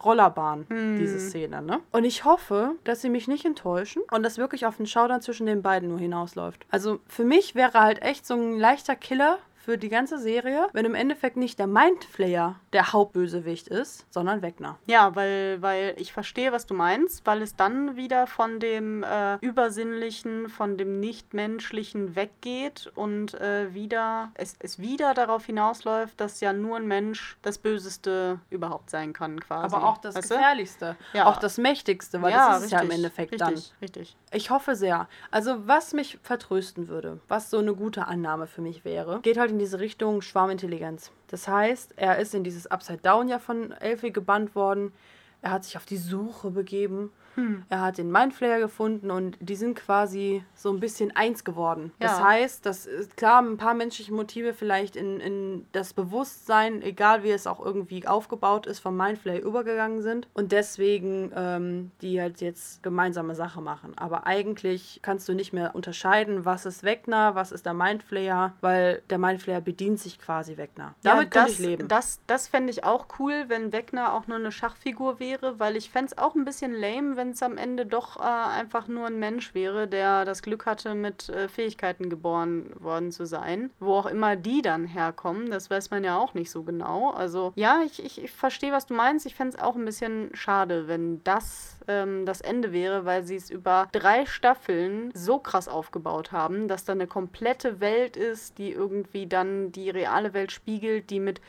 Rollerbahn, hm. diese Szene, ne? Und ich hoffe, dass sie mich nicht enttäuschen und dass wirklich auf den Showdown zwischen den beiden nur hinausläuft. Also für mich wäre halt echt so ein leichter Killer für die ganze Serie, wenn im Endeffekt nicht der Mindflayer der Hauptbösewicht ist, sondern Wegner. Ja, weil, weil ich verstehe, was du meinst, weil es dann wieder von dem äh, Übersinnlichen, von dem Nichtmenschlichen weggeht und äh, wieder es, es wieder darauf hinausläuft, dass ja nur ein Mensch das Böseste überhaupt sein kann, quasi. Aber auch das weißt Gefährlichste, ja. auch das Mächtigste, weil ja, das ist richtig, ja im Endeffekt richtig, dann. Richtig. Ich hoffe sehr. Also was mich vertrösten würde, was so eine gute Annahme für mich wäre, geht halt halt in diese Richtung Schwarmintelligenz. Das heißt, er ist in dieses Upside Down ja von Elfie gebannt worden. Er hat sich auf die Suche begeben hm. Er hat den Mindflayer gefunden und die sind quasi so ein bisschen eins geworden. Ja. Das heißt, dass ist klar, ein paar menschliche Motive vielleicht in, in das Bewusstsein, egal wie es auch irgendwie aufgebaut ist, vom Mindflayer übergegangen sind und deswegen ähm, die halt jetzt gemeinsame Sache machen. Aber eigentlich kannst du nicht mehr unterscheiden, was ist Wegner, was ist der Mindflayer, weil der Mindflayer bedient sich quasi Wegner. Damit ja, das, ich leben. Das, das fände ich auch cool, wenn Wegner auch nur eine Schachfigur wäre, weil ich fände es auch ein bisschen lame, wenn es am Ende doch äh, einfach nur ein Mensch wäre, der das Glück hatte, mit äh, Fähigkeiten geboren worden zu sein. Wo auch immer die dann herkommen, das weiß man ja auch nicht so genau. Also ja, ich, ich, ich verstehe, was du meinst. Ich fände es auch ein bisschen schade, wenn das ähm, das Ende wäre, weil sie es über drei Staffeln so krass aufgebaut haben, dass da eine komplette Welt ist, die irgendwie dann die reale Welt spiegelt, die mit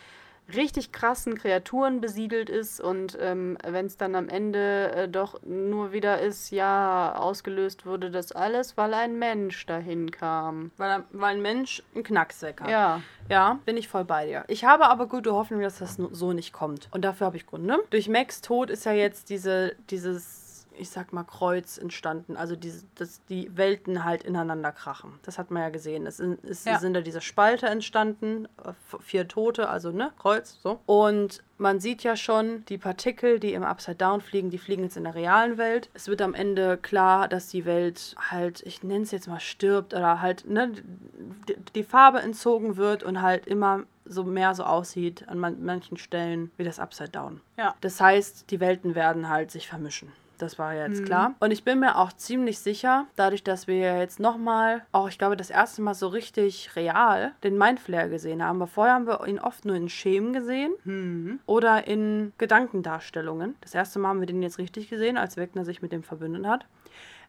richtig krassen Kreaturen besiedelt ist und ähm, wenn es dann am Ende äh, doch nur wieder ist, ja, ausgelöst wurde das alles, weil ein Mensch dahin kam. Weil, weil ein Mensch einen Knacksweg hat. Ja. Ja, bin ich voll bei dir. Ich habe aber gute Hoffnung, dass das so nicht kommt. Und dafür habe ich Gründe. Durch Max Tod ist ja jetzt diese, dieses ich sag mal, Kreuz entstanden. Also diese, dass die Welten halt ineinander krachen. Das hat man ja gesehen. Es, sind, es ja. sind da diese Spalte entstanden, äh, vier Tote, also ne, Kreuz, so. Und man sieht ja schon, die Partikel, die im Upside Down fliegen, die fliegen jetzt in der realen Welt. Es wird am Ende klar, dass die Welt halt, ich nenne es jetzt mal, stirbt oder halt, ne, die, die Farbe entzogen wird und halt immer so mehr so aussieht an man manchen Stellen wie das Upside Down. Ja. Das heißt, die Welten werden halt sich vermischen das war jetzt mhm. klar. Und ich bin mir auch ziemlich sicher, dadurch, dass wir jetzt nochmal, auch ich glaube, das erste Mal so richtig real den Mindflayer gesehen haben. Aber vorher haben wir ihn oft nur in Schemen gesehen mhm. oder in Gedankendarstellungen. Das erste Mal haben wir den jetzt richtig gesehen, als Wegner sich mit dem verbündet hat.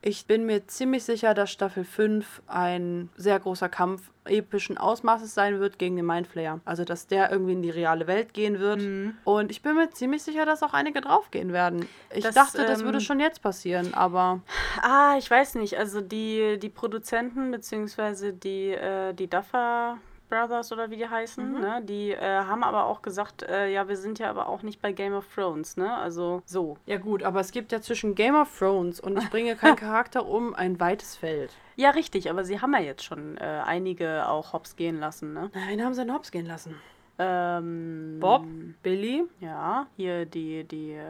Ich bin mir ziemlich sicher, dass Staffel 5 ein sehr großer Kampf epischen Ausmaßes sein wird gegen den Mindflayer. Also, dass der irgendwie in die reale Welt gehen wird. Mhm. Und ich bin mir ziemlich sicher, dass auch einige draufgehen werden. Ich das, dachte, das ähm, würde schon jetzt passieren, aber. Ah, ich weiß nicht. Also, die, die Produzenten, beziehungsweise die, äh, die Duffer. Brothers oder wie die heißen, mhm. ne? Die äh, haben aber auch gesagt, äh, ja, wir sind ja aber auch nicht bei Game of Thrones, ne? Also so. Ja gut, aber es gibt ja zwischen Game of Thrones und ich bringe keinen Charakter um ein weites Feld. Ja, richtig, aber sie haben ja jetzt schon äh, einige auch hops gehen lassen, ne? Nein, haben sie denn hops gehen lassen? Ähm, Bob, Billy. Ja, hier die, die äh,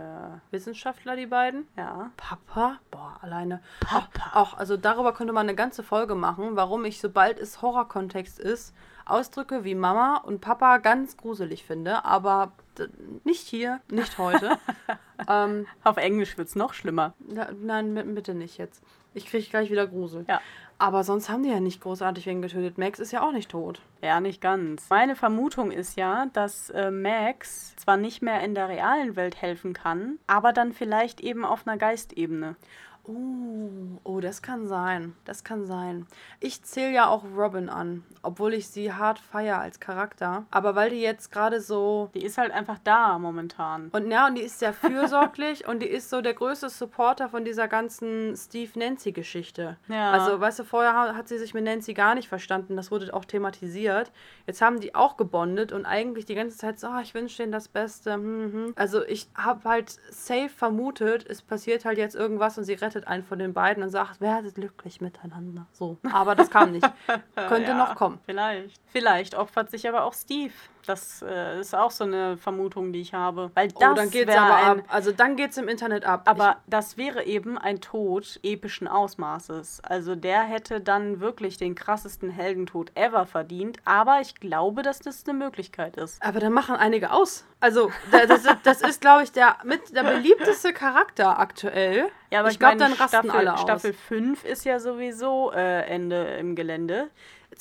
Wissenschaftler, die beiden. Ja. Papa. Boah, alleine. Papa. Auch, also darüber könnte man eine ganze Folge machen, warum ich, sobald es Horrorkontext ist, Ausdrücke wie Mama und Papa ganz gruselig finde, aber nicht hier, nicht heute. ähm, Auf Englisch wird es noch schlimmer. Na, nein, bitte nicht jetzt. Ich kriege gleich wieder Grusel. Ja. Aber sonst haben die ja nicht großartig wen getötet. Max ist ja auch nicht tot. Ja, nicht ganz. Meine Vermutung ist ja, dass äh, Max zwar nicht mehr in der realen Welt helfen kann, aber dann vielleicht eben auf einer Geistebene. Uh, oh, das kann sein. Das kann sein. Ich zähle ja auch Robin an, obwohl ich sie hart feier als Charakter. Aber weil die jetzt gerade so. Die ist halt einfach da momentan. Und ja, und die ist sehr fürsorglich und die ist so der größte Supporter von dieser ganzen Steve-Nancy-Geschichte. Ja. Also, weißt du, vorher hat sie sich mit Nancy gar nicht verstanden. Das wurde auch thematisiert. Jetzt haben die auch gebondet und eigentlich die ganze Zeit so, oh, ich wünsche denen das Beste. Hm, hm. Also, ich habe halt safe vermutet, es passiert halt jetzt irgendwas und sie rettet rettet einen von den beiden und sagt, werdet glücklich miteinander. So. Aber das kam nicht. Könnte ja, noch kommen. Vielleicht. Vielleicht opfert sich aber auch Steve. Das äh, ist auch so eine Vermutung, die ich habe. Weil das oh, dann geht's aber ein, ab. Also dann geht's im Internet ab. Aber ich, das wäre eben ein Tod epischen Ausmaßes. Also der hätte dann wirklich den krassesten Heldentod ever verdient. Aber ich glaube, dass das eine Möglichkeit ist. Aber dann machen einige aus. Also das, das, das ist, glaube ich, der mit der beliebteste Charakter aktuell. Ja, aber ich, ich glaube, dann rasten Staffel, alle aus. Staffel 5 ist ja sowieso äh, Ende im Gelände.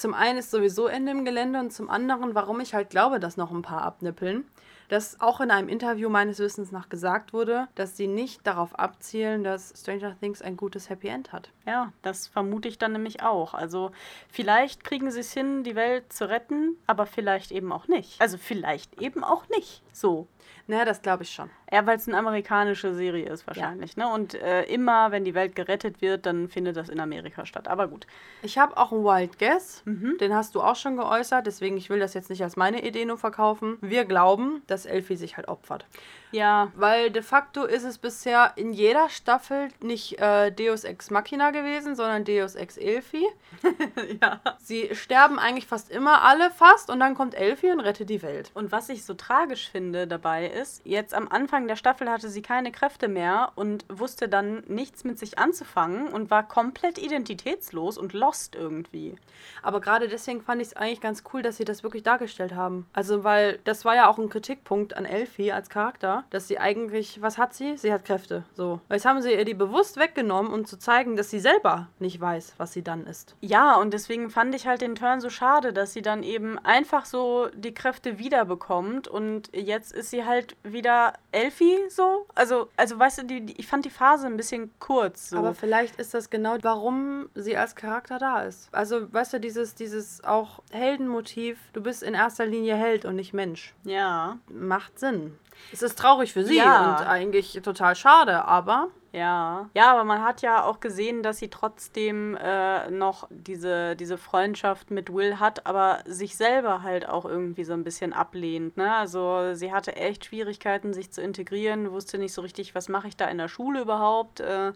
Zum einen ist sowieso Ende im Gelände und zum anderen, warum ich halt glaube, dass noch ein paar abnippeln, dass auch in einem Interview meines Wissens nach gesagt wurde, dass sie nicht darauf abzielen, dass Stranger Things ein gutes Happy End hat. Ja, das vermute ich dann nämlich auch. Also vielleicht kriegen sie es hin, die Welt zu retten, aber vielleicht eben auch nicht. Also vielleicht eben auch nicht. So. Naja, das glaube ich schon. Ja, weil es eine amerikanische Serie ist wahrscheinlich. Ja. Ne? Und äh, immer, wenn die Welt gerettet wird, dann findet das in Amerika statt. Aber gut. Ich habe auch einen Wild Guess. Mhm. Den hast du auch schon geäußert. Deswegen, ich will das jetzt nicht als meine Idee nur verkaufen. Wir glauben, dass Elfie sich halt opfert. Ja. Weil de facto ist es bisher in jeder Staffel nicht äh, Deus Ex Machina gewesen, sondern Deus Ex Elfie. ja. Sie sterben eigentlich fast immer alle fast und dann kommt Elfie und rettet die Welt. Und was ich so tragisch finde dabei ist, jetzt am Anfang der Staffel hatte sie keine Kräfte mehr und wusste dann nichts mit sich anzufangen und war komplett identitätslos und lost irgendwie. Aber gerade deswegen fand ich es eigentlich ganz cool, dass sie das wirklich dargestellt haben. Also, weil das war ja auch ein Kritikpunkt an Elfie als Charakter, dass sie eigentlich, was hat sie? Sie hat Kräfte. So. Jetzt haben sie ihr die bewusst weggenommen, um zu zeigen, dass sie selber nicht weiß, was sie dann ist. Ja, und deswegen fand ich halt den Turn so schade, dass sie dann eben einfach so die Kräfte wiederbekommt und jetzt ist sie halt wieder Elfie so. Also, also weißt du, die, die, ich fand die Phase ein bisschen kurz. So. Aber vielleicht ist das genau, warum sie als Charakter da ist. Also, weißt du, dieses, dieses auch Heldenmotiv, du bist in erster Linie Held und nicht Mensch. Ja. Macht Sinn. Es ist traurig für sie ja. und eigentlich total schade, aber. Ja, ja, aber man hat ja auch gesehen, dass sie trotzdem äh, noch diese, diese Freundschaft mit Will hat, aber sich selber halt auch irgendwie so ein bisschen ablehnt. Ne? Also sie hatte echt Schwierigkeiten, sich zu integrieren, wusste nicht so richtig, was mache ich da in der Schule überhaupt. Äh,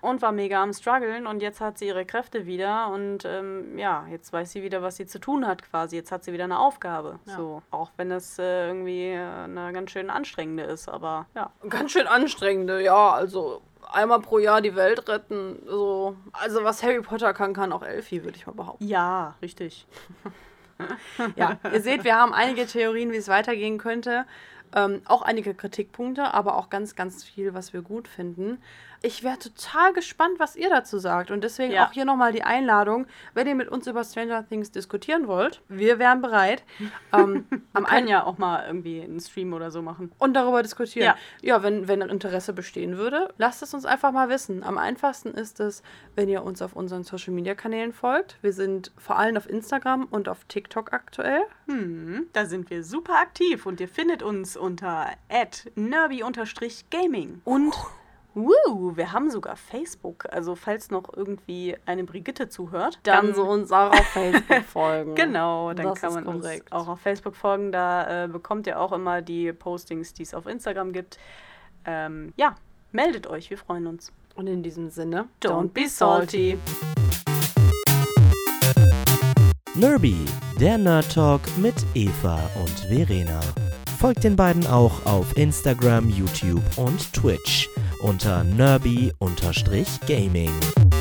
und war mega am struggeln und jetzt hat sie ihre Kräfte wieder und ähm, ja, jetzt weiß sie wieder, was sie zu tun hat quasi. Jetzt hat sie wieder eine Aufgabe. Ja. So, auch wenn es äh, irgendwie eine ganz schön anstrengende ist, aber ja. Ganz schön anstrengende, ja, also einmal pro Jahr die Welt retten, so. Also was Harry Potter kann, kann auch Elfie, würde ich mal behaupten. Ja, richtig. ja, ihr seht, wir haben einige Theorien, wie es weitergehen könnte. Ähm, auch einige Kritikpunkte, aber auch ganz, ganz viel, was wir gut finden. Ich wäre total gespannt, was ihr dazu sagt. Und deswegen Ja. auch hier nochmal die Einladung, wenn ihr mit uns über Stranger Things diskutieren wollt, wir wären bereit. ähm, am kann ja auch mal irgendwie einen Stream oder so machen. und darüber diskutieren. Ja. Ja, wenn, wenn Interesse bestehen würde, lasst es uns einfach mal wissen. Am einfachsten ist es, wenn ihr uns auf unseren Social Media Kanälen folgt. Wir sind vor allem auf Instagram und auf TikTok aktuell. Hm, da sind wir super aktiv und ihr findet uns unter nerby-gaming. Und woo, wir haben sogar Facebook. Also falls noch irgendwie eine Brigitte zuhört, Dann so uns auch auf Facebook folgen. Genau, dann Das kann ist man uns korrekt. auch auf Facebook folgen. Da äh, bekommt ihr auch immer die Postings, die es auf Instagram gibt. Ähm, ja, meldet euch, wir freuen uns. Und in diesem Sinne, Don't be salty. Nerby, der Nerd Talk mit Eva und Verena. Folgt den beiden auch auf Instagram, YouTube und Twitch unter nerby-gaming.